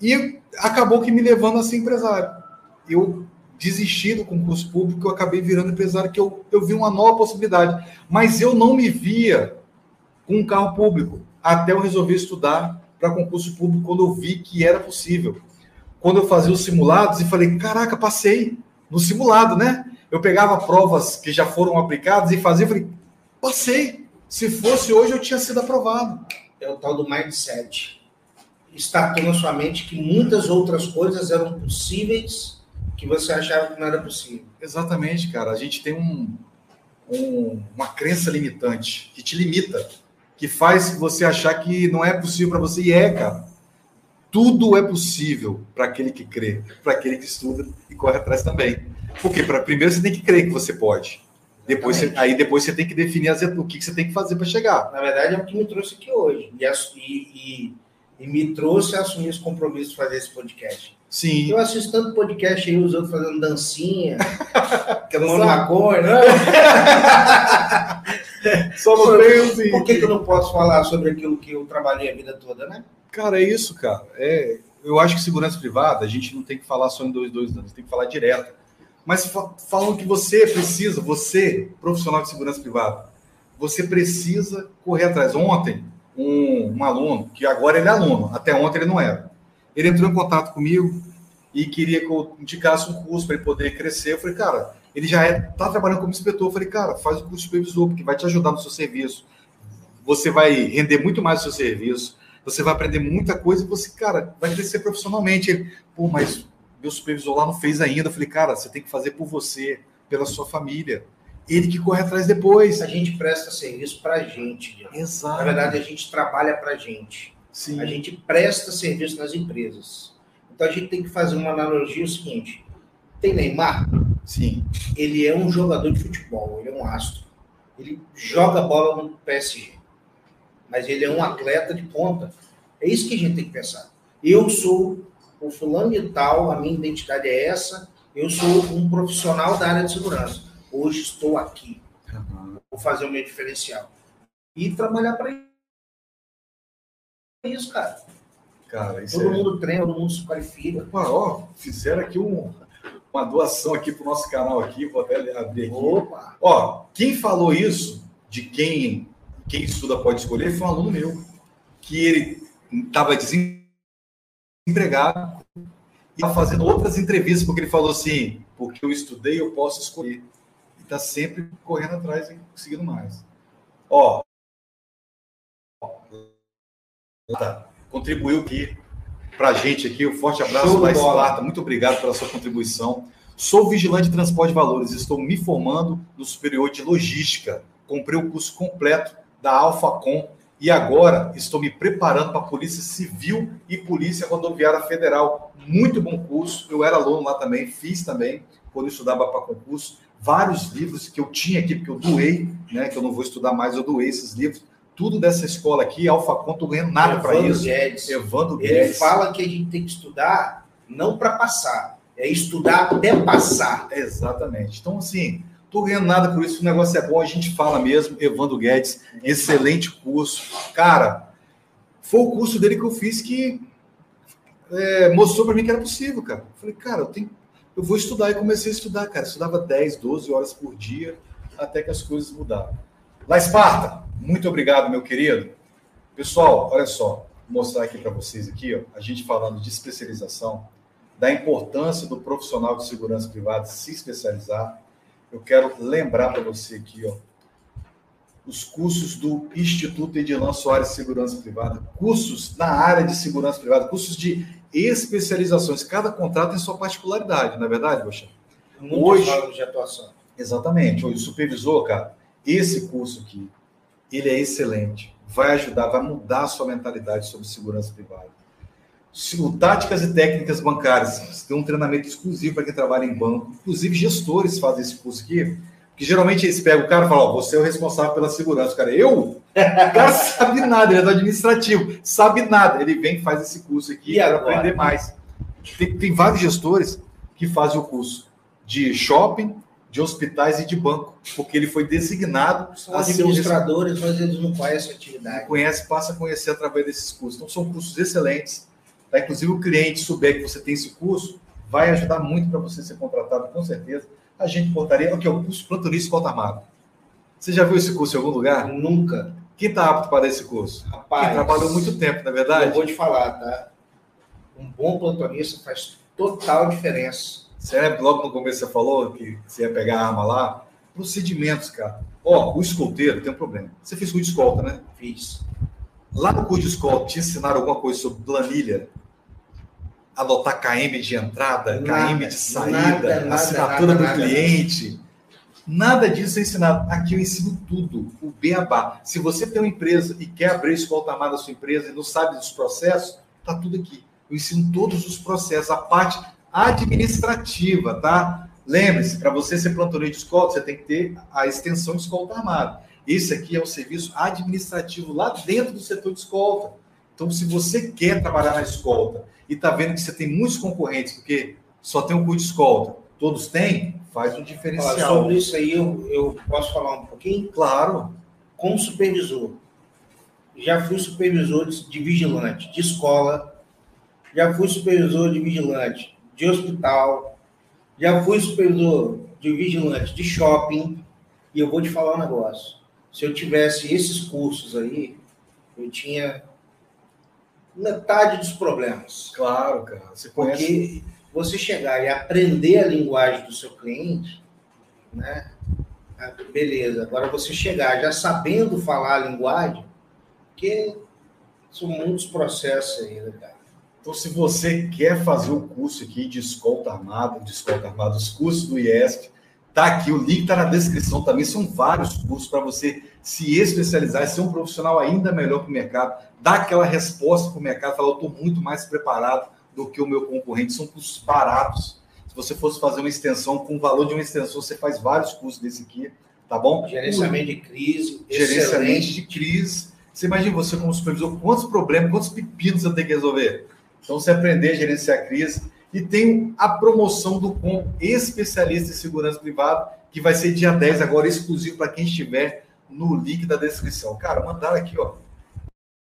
E acabou que me levando a ser empresário. Eu desisti do concurso público, eu acabei virando empresário, que eu, eu vi uma nova possibilidade. Mas eu não me via com um carro público, até eu resolver estudar para concurso público, quando eu vi que era possível. Quando eu fazia os simulados e falei, caraca, passei no simulado, né? Eu pegava provas que já foram aplicadas e fazia, falei, passei. Se fosse hoje, eu tinha sido aprovado. É o tal do mindset. startou na sua mente que muitas outras coisas eram possíveis que você achava que não era possível. Exatamente, cara. A gente tem um, um, uma crença limitante que te limita, que faz você achar que não é possível para você. E é, cara. Tudo é possível para aquele que crê, para aquele que estuda e corre atrás também. Porque pra, primeiro você tem que crer que você pode. Depois você, aí depois você tem que definir as, o que, que você tem que fazer para chegar. Na verdade, é o que me trouxe aqui hoje. E, e, e, me trouxe a assumir esse compromisso de fazer esse podcast. Sim. Eu assisto tanto podcast aí, os outros fazendo dancinha, tomando maconha, não? Só não tenho, Por que, que eu não posso falar sobre aquilo que eu trabalhei a vida toda, né? Cara, é isso, cara. É, eu acho que segurança privada, a gente não tem que falar só em dois, dois anos, tem que falar direto. Mas fa falam que você precisa, você, profissional de segurança privada, você precisa correr atrás. Ontem, um, um aluno, que agora ele é aluno, até ontem ele não era ele entrou em contato comigo e queria que eu indicasse um curso para ele poder crescer. Eu falei, cara, ele já está é, tá trabalhando como inspetor. Eu falei, cara, faz o curso de supervisor, porque vai te ajudar no seu serviço. Você vai render muito mais no seu serviço, você vai aprender muita coisa e você, cara, vai crescer profissionalmente. Ele, pô, mas meu supervisor lá não fez ainda. Eu falei, cara, você tem que fazer por você, pela sua família. Ele que corre atrás depois. A gente presta serviço para a gente. Exato. Na verdade, a gente trabalha para a gente. Sim. A gente presta serviço nas empresas. Então a gente tem que fazer uma analogia o seguinte: tem Neymar? Sim. Ele é um jogador de futebol, ele é um astro. Ele joga bola no PSG. Mas ele é um atleta de ponta. É isso que a gente tem que pensar. Eu sou o fulano de tal, a minha identidade é essa, eu sou um profissional da área de segurança. Hoje estou aqui. Vou fazer o meu diferencial. E trabalhar para isso, cara. Cara, isso todo é... mundo treina, todo mundo se qualifica. ó, fizeram aqui um, uma doação aqui para o nosso canal aqui, vou até abrir aqui. Opa. Ó, quem falou isso, de quem, quem estuda pode escolher, foi um aluno meu, que ele estava desempregado e estava fazendo outras entrevistas, porque ele falou assim, porque eu estudei, eu posso escolher. E está sempre correndo atrás e conseguindo mais. Ó, contribuiu aqui para a gente aqui. Um forte abraço, Laís Plata. Muito obrigado pela sua contribuição. Sou vigilante de transporte de valores. Estou me formando no superior de logística. Comprei o curso completo da Alfacom e agora estou me preparando para a Polícia Civil e Polícia Rodoviária Federal. Muito bom curso. Eu era aluno lá também, fiz também quando estudava para concurso. Vários livros que eu tinha aqui, porque eu doei, né? Que eu não vou estudar mais, eu doei esses livros tudo dessa escola aqui, Alfa Conto ganhando nada para isso. Guedes. Evandro Guedes. Ele fala que a gente tem que estudar não para passar, é estudar até passar. Exatamente. Então, assim, tô ganhando nada por isso, o negócio é bom, a gente fala mesmo. Evandro Guedes, excelente curso. Cara, foi o curso dele que eu fiz que é, mostrou para mim que era possível, cara. Falei, cara, eu tenho. Eu vou estudar e comecei a estudar, cara. Estudava 10, 12 horas por dia, até que as coisas mudaram. La Esparta, muito obrigado, meu querido. Pessoal, olha só, vou mostrar aqui para vocês aqui, ó, a gente falando de especialização, da importância do profissional de segurança privada se especializar. Eu quero lembrar para você aqui, ó, os cursos do Instituto Edilan Soares Segurança Privada, cursos na área de segurança privada, cursos de especializações. Cada contrato tem sua particularidade, não é verdade, Poxa? Hoje, de atuação. Exatamente. Hoje, o supervisor, cara, esse curso aqui, ele é excelente. Vai ajudar, vai mudar a sua mentalidade sobre segurança privada. O táticas e técnicas bancárias, tem um treinamento exclusivo para quem trabalha em banco. Inclusive, gestores fazem esse curso aqui. Que geralmente eles pegam o cara e falam: oh, você é o responsável pela segurança. O cara, eu? O cara sabe nada, ele é do administrativo, sabe nada. Ele vem e faz esse curso aqui para aprender mais. Tem, tem vários gestores que fazem o curso de shopping, de hospitais e de banco, porque ele foi designado São a administradores, mas eles não conhecem a atividade. Não conhece, passa a conhecer através desses cursos. Então, são cursos excelentes. Tá? Inclusive, o cliente souber que você tem esse curso, vai ajudar muito para você ser contratado, com certeza. A gente portaria, que é o curso plantonista escolta armado. Você já viu esse curso em algum lugar? Nunca. Quem está apto para esse curso? Rapaz, Quem trabalhou muito tempo, na é verdade? Eu vou te falar, tá? Um bom plantonista faz total diferença você lembra logo no começo você falou que você ia pegar a arma lá? Procedimentos, cara. Ó, o escolteiro tem um problema. Você fez curso de escolta, né? Fiz. Lá no curso de escola, te ensinaram alguma coisa sobre planilha? Adotar KM de entrada, nada, KM de saída, nada, assinatura nada, do cliente. Nada disso é ensinado. Aqui eu ensino tudo, o beabá. Se você tem uma empresa e quer abrir escola armada da sua empresa e não sabe dos processos, tá tudo aqui. Eu ensino todos os processos, a parte administrativa, tá? Lembre-se, para você ser plantoneiro de escola, você tem que ter a extensão de escolta armada. Esse aqui é o serviço administrativo lá dentro do setor de escolta. Então, se você quer trabalhar na escolta e está vendo que você tem muitos concorrentes, porque só tem um curso de escolta, todos têm, faz um diferencial. Fala, sobre isso aí, eu, eu posso falar um pouquinho? Claro. Como supervisor, já fui supervisor de vigilante de escola, já fui supervisor de vigilante de hospital, já fui supervisor de vigilante de shopping, e eu vou te falar um negócio. Se eu tivesse esses cursos aí, eu tinha metade dos problemas. Claro, cara. Você conhece... Porque você chegar e aprender a linguagem do seu cliente, né? Ah, beleza. Agora você chegar já sabendo falar a linguagem, porque são muitos processos aí, né, cara? Então, se você quer fazer o curso aqui de escolta armada, de escolta armada, os cursos do IESP, tá aqui, o link está na descrição também. São vários cursos para você se especializar e ser um profissional ainda melhor para o mercado, dar aquela resposta para o mercado, falar, eu estou muito mais preparado do que o meu concorrente. São cursos baratos. Se você fosse fazer uma extensão, com o valor de uma extensão, você faz vários cursos desse aqui, tá bom? Gerenciamento de crise. Gerenciamento de crise. Você imagina você como supervisor, quantos problemas, quantos pepinos você tem que resolver? Então, você aprender a gerenciar a crise. E tem a promoção do com especialista em segurança privada, que vai ser dia 10 agora, exclusivo para quem estiver no link da descrição. Cara, mandaram aqui, ó.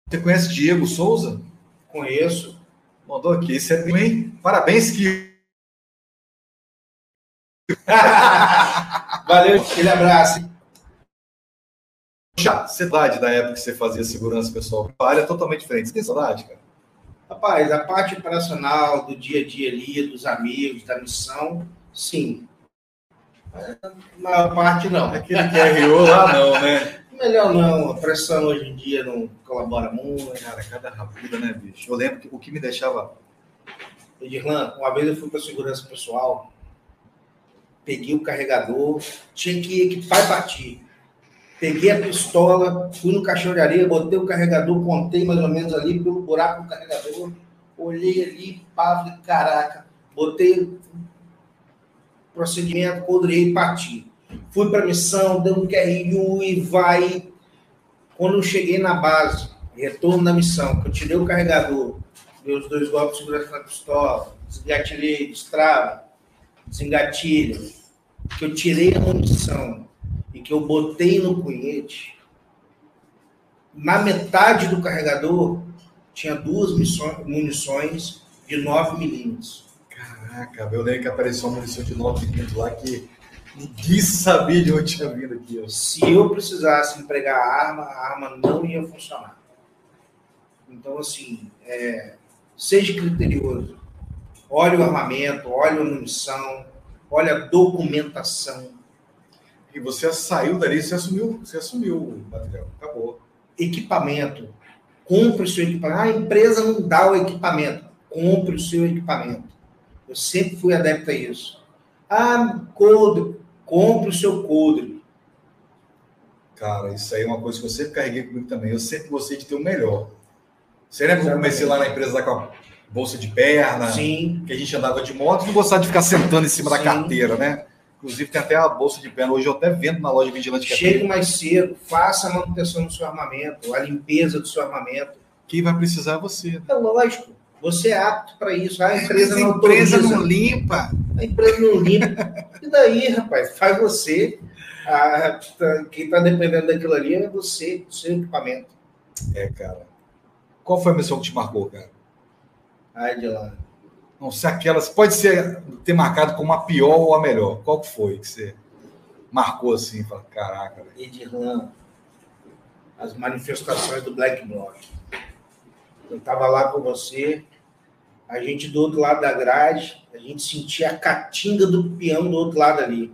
Você conhece Diego Souza? Conheço. Mandou aqui. Esse é bem. Parabéns, que. Valeu, aquele abraço. Cidade da época que você fazia segurança pessoal, a área é totalmente diferente. Você tem saudade, cara? Rapaz, a parte operacional do dia a dia ali, dos amigos, da missão, sim. A maior parte não. Aquele que é RO lá não, né? Melhor não, a pressão hoje em dia não colabora muito. Cara, cada rabuda, né, bicho? Eu lembro que o que me deixava. Edirlan, uma vez eu fui para segurança pessoal, peguei o carregador, tinha que equipar e partir. Peguei a pistola, fui no caixão de areia, botei o carregador, contei mais ou menos ali pelo buraco do carregador, olhei ali, pá, falei, caraca, botei procedimento, codrei e parti. Fui para missão, dei um QRU e vai. Quando eu cheguei na base, retorno da missão, que eu tirei o carregador, dei os dois golpes de segurança na pistola, desgatilhei, destrava, desengatilha, que eu tirei a munição, e que eu botei no cunhete, na metade do carregador tinha duas munições de 9 milímetros. Caraca, eu lembro que apareceu uma munição de 9 milímetros lá que ninguém sabia de onde tinha vindo aqui. Se eu precisasse empregar a arma, a arma não ia funcionar. Então, assim, é, seja criterioso. Olhe o armamento, olhe a munição, olhe a documentação e você saiu dali, você assumiu, você assumiu o material. Acabou. Equipamento. Compre o seu equipamento. Ah, a empresa não dá o equipamento. Compre o seu equipamento. Eu sempre fui adepto a isso. Ah, coldre. Compre o seu coldre. Cara, isso aí é uma coisa que eu sempre carreguei comigo também. Eu sempre gostei de ter o melhor. Você lembra que eu comecei lá na empresa lá com a bolsa de perna? Sim. Que a gente andava de moto e não gostava de ficar sentando em cima Sim. da carteira, né? Inclusive, tem até a bolsa de perna. Hoje eu até vendo na loja Vigilante que Chegue mais cedo, faça a manutenção do seu armamento, a limpeza do seu armamento. Quem vai precisar é você. É lógico. Você é apto para isso. A empresa não A empresa não limpa. A empresa não limpa. E daí, rapaz? Faz você. A, quem está dependendo daquilo ali é você, o seu equipamento. É, cara. Qual foi a missão que te marcou, cara? Ai, de lá. Não sei aquelas. Pode ser ter marcado como a pior ou a melhor. Qual que foi que você marcou assim? Fala, caraca. Edirlan, as manifestações do Black Bloc. Eu estava lá com você, a gente do outro lado da grade, a gente sentia a catinga do peão do outro lado ali.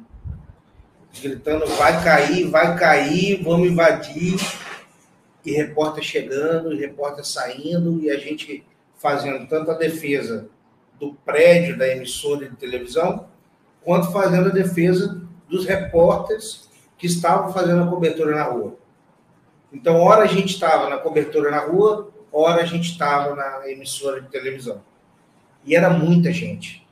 Gritando, vai cair, vai cair, vamos invadir. e repórter chegando, e repórter saindo, e a gente fazendo tanto a defesa do prédio da emissora de televisão, quanto fazendo a defesa dos repórteres que estavam fazendo a cobertura na rua. Então, hora a gente estava na cobertura na rua, hora a gente estava na emissora de televisão. E era muita gente.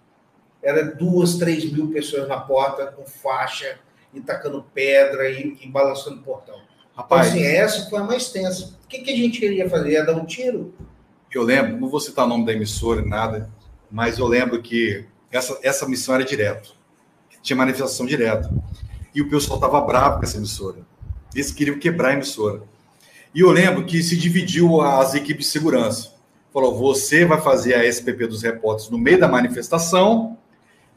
Era duas, três mil pessoas na porta, com faixa, e tacando pedra e, e balançando o portão. Rapaz, então, assim, essa foi a mais tensa. O que, que a gente queria fazer? Ia dar um tiro? Eu lembro, não vou citar o nome da emissora, nada, mas eu lembro que essa, essa missão era direto. Tinha manifestação direto. E o pessoal estava bravo com essa emissora. Eles queriam quebrar a emissora. E eu lembro que se dividiu as equipes de segurança. Falou: você vai fazer a SPP dos repórteres no meio da manifestação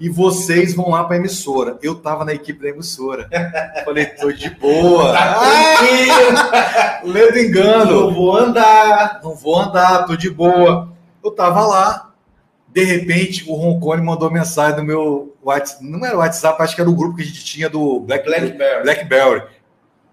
e vocês vão lá para a emissora. Eu estava na equipe da emissora. Falei, tô de boa. Tá Ledo engano. Não vou andar. Não vou andar, tô de boa. Eu estava lá. De repente, o Roncone mandou mensagem no meu WhatsApp. Não era o WhatsApp, acho que era o grupo que a gente tinha do Black, Blackberry. Blackberry.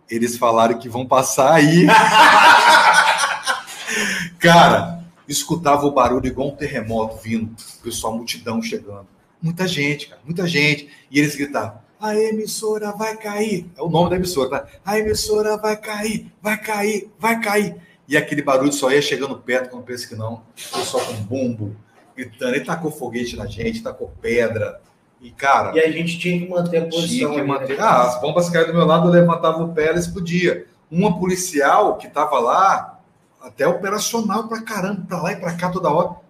Eles falaram que vão passar aí. Cara, escutava o barulho igual um terremoto vindo. Pessoal, multidão chegando. Muita gente, cara, muita gente. E eles gritavam: a emissora vai cair. É o nome da emissora, tá? A emissora vai cair, vai cair, vai cair. E aquele barulho só ia chegando perto quando pensa que não. O pessoal com bumbo, gritando. Ele tacou foguete na gente, tacou pedra. E, cara. E a gente tinha que manter a posição. Tinha que né? manter. Ah, as bombas caíram do meu lado, eu levantava o pé, ela explodia. Uma policial que estava lá, até operacional pra caramba, pra lá e pra cá toda hora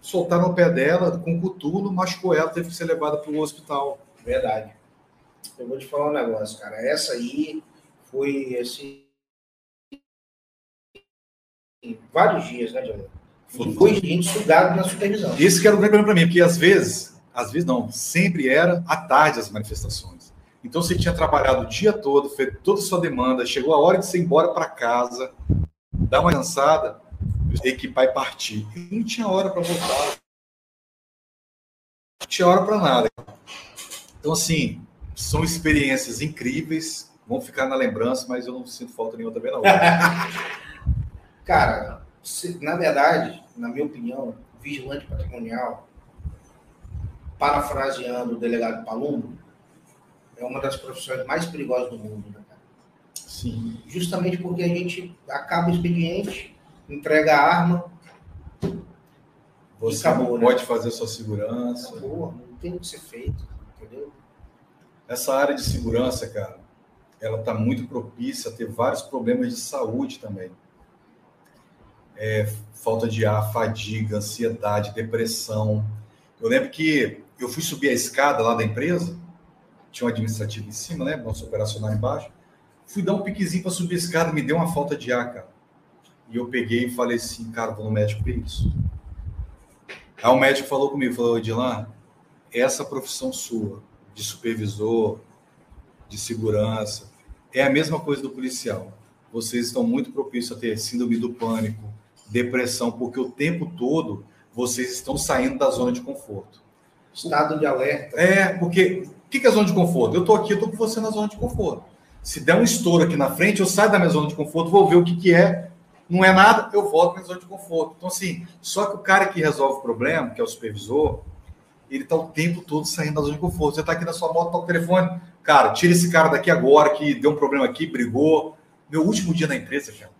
soltaram o pé dela com coturno, machucou ela, teve que ser levada para o hospital. Verdade. Eu vou te falar um negócio, cara. Essa aí foi assim. Vários dias, né, Diego? Foi gente sugado na supervisão. Isso que era o grande problema para mim, porque às vezes, às vezes não, sempre era à tarde as manifestações. Então você tinha trabalhado o dia todo, fez toda a sua demanda, chegou a hora de você ir embora para casa, dar uma cansada, equipar e partir. E não tinha hora para voltar. Não tinha hora para nada. Então, assim, são experiências incríveis, vão ficar na lembrança, mas eu não sinto falta nenhuma também, não. Cara, na verdade, na minha opinião, vigilante patrimonial, parafraseando o delegado Palumbo, é uma das profissões mais perigosas do mundo, né, cara? Sim. Justamente porque a gente acaba o expediente, entrega a arma. Você acabou, não pode né? fazer sua segurança. Acabou, não tem o que ser feito, entendeu? Essa área de segurança, cara, ela está muito propícia a ter vários problemas de saúde também. É, falta de ar, fadiga, ansiedade, depressão. Eu lembro que eu fui subir a escada lá da empresa, tinha um administrativo em cima, né? Nosso operacional embaixo. Fui dar um piquezinho para subir a escada, me deu uma falta de ar, cara. E eu peguei e falei assim, cara, vou no médico para isso. Aí o médico falou comigo, falou, Edilan, essa profissão sua, de supervisor, de segurança, é a mesma coisa do policial. Vocês estão muito propícios a ter síndrome do pânico, depressão, porque o tempo todo vocês estão saindo da zona de conforto. Estado de alerta. É, porque o que é zona de conforto? Eu estou aqui, eu estou com você na zona de conforto. Se der um estouro aqui na frente, eu saio da minha zona de conforto, vou ver o que, que é não é nada, eu volto para zona de conforto. Então, assim, só que o cara que resolve o problema, que é o supervisor, ele está o tempo todo saindo da zona de conforto. Você está aqui na sua moto, está o telefone. Cara, tira esse cara daqui agora que deu um problema aqui, brigou. Meu último dia na empresa, cara,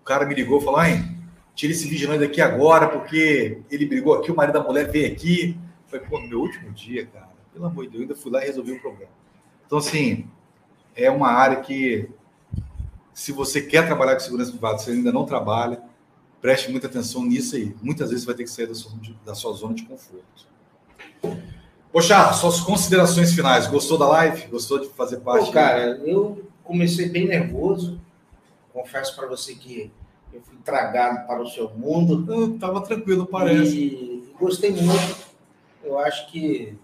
o cara me ligou e falou: Ai, tira esse vigilante daqui agora, porque ele brigou aqui, o marido da mulher veio aqui. Foi, pô, meu último dia, cara, pelo amor de Deus, eu ainda fui lá e resolvi o problema. Então, assim, é uma área que se você quer trabalhar com segurança privada, você ainda não trabalha, preste muita atenção nisso aí. Muitas vezes você vai ter que sair da sua, da sua zona de conforto. Poxa, suas considerações finais. Gostou da live? Gostou de fazer parte? Pô, cara, eu comecei bem nervoso. Confesso para você que eu fui tragado para o seu mundo. Eu tava tranquilo, parece. E gostei muito. Eu acho que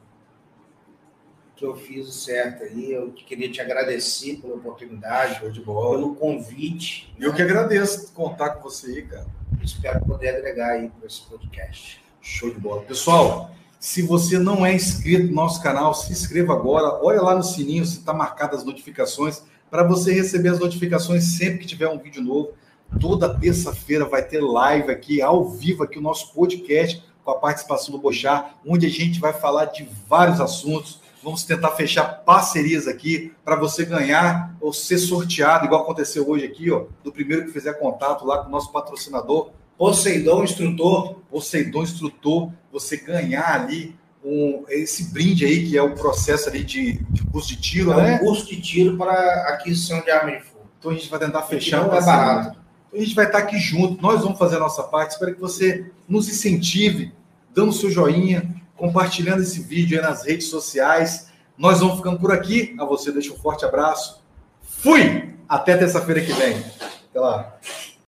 que eu fiz o certo aí. Eu queria te agradecer pela oportunidade, Show de bola. pelo convite. Eu né? que agradeço contar com você aí, cara. Espero poder agregar aí para esse podcast. Show de bola. Pessoal, se você não é inscrito no nosso canal, se inscreva agora. Olha lá no sininho se está marcado as notificações para você receber as notificações sempre que tiver um vídeo novo. Toda terça-feira vai ter live aqui, ao vivo, aqui o nosso podcast, com a participação do Bochar, onde a gente vai falar de vários assuntos. Vamos tentar fechar parcerias aqui para você ganhar ou ser sorteado, igual aconteceu hoje aqui, ó, do primeiro que fizer contato lá com o nosso patrocinador. Poseidon Instrutor. Poseidon Instrutor, você ganhar ali um, esse brinde aí, que é o processo ali de, de curso de tiro, é né? um curso de tiro para aquisição de arma de fogo. Então a gente vai tentar fechar. Não é barato. A gente vai estar aqui junto, nós vamos fazer a nossa parte. Espero que você nos incentive, dando seu joinha, compartilhando esse vídeo aí nas redes sociais. Nós vamos ficando por aqui. A você deixo um forte abraço. Fui! Até terça-feira que vem. Até lá.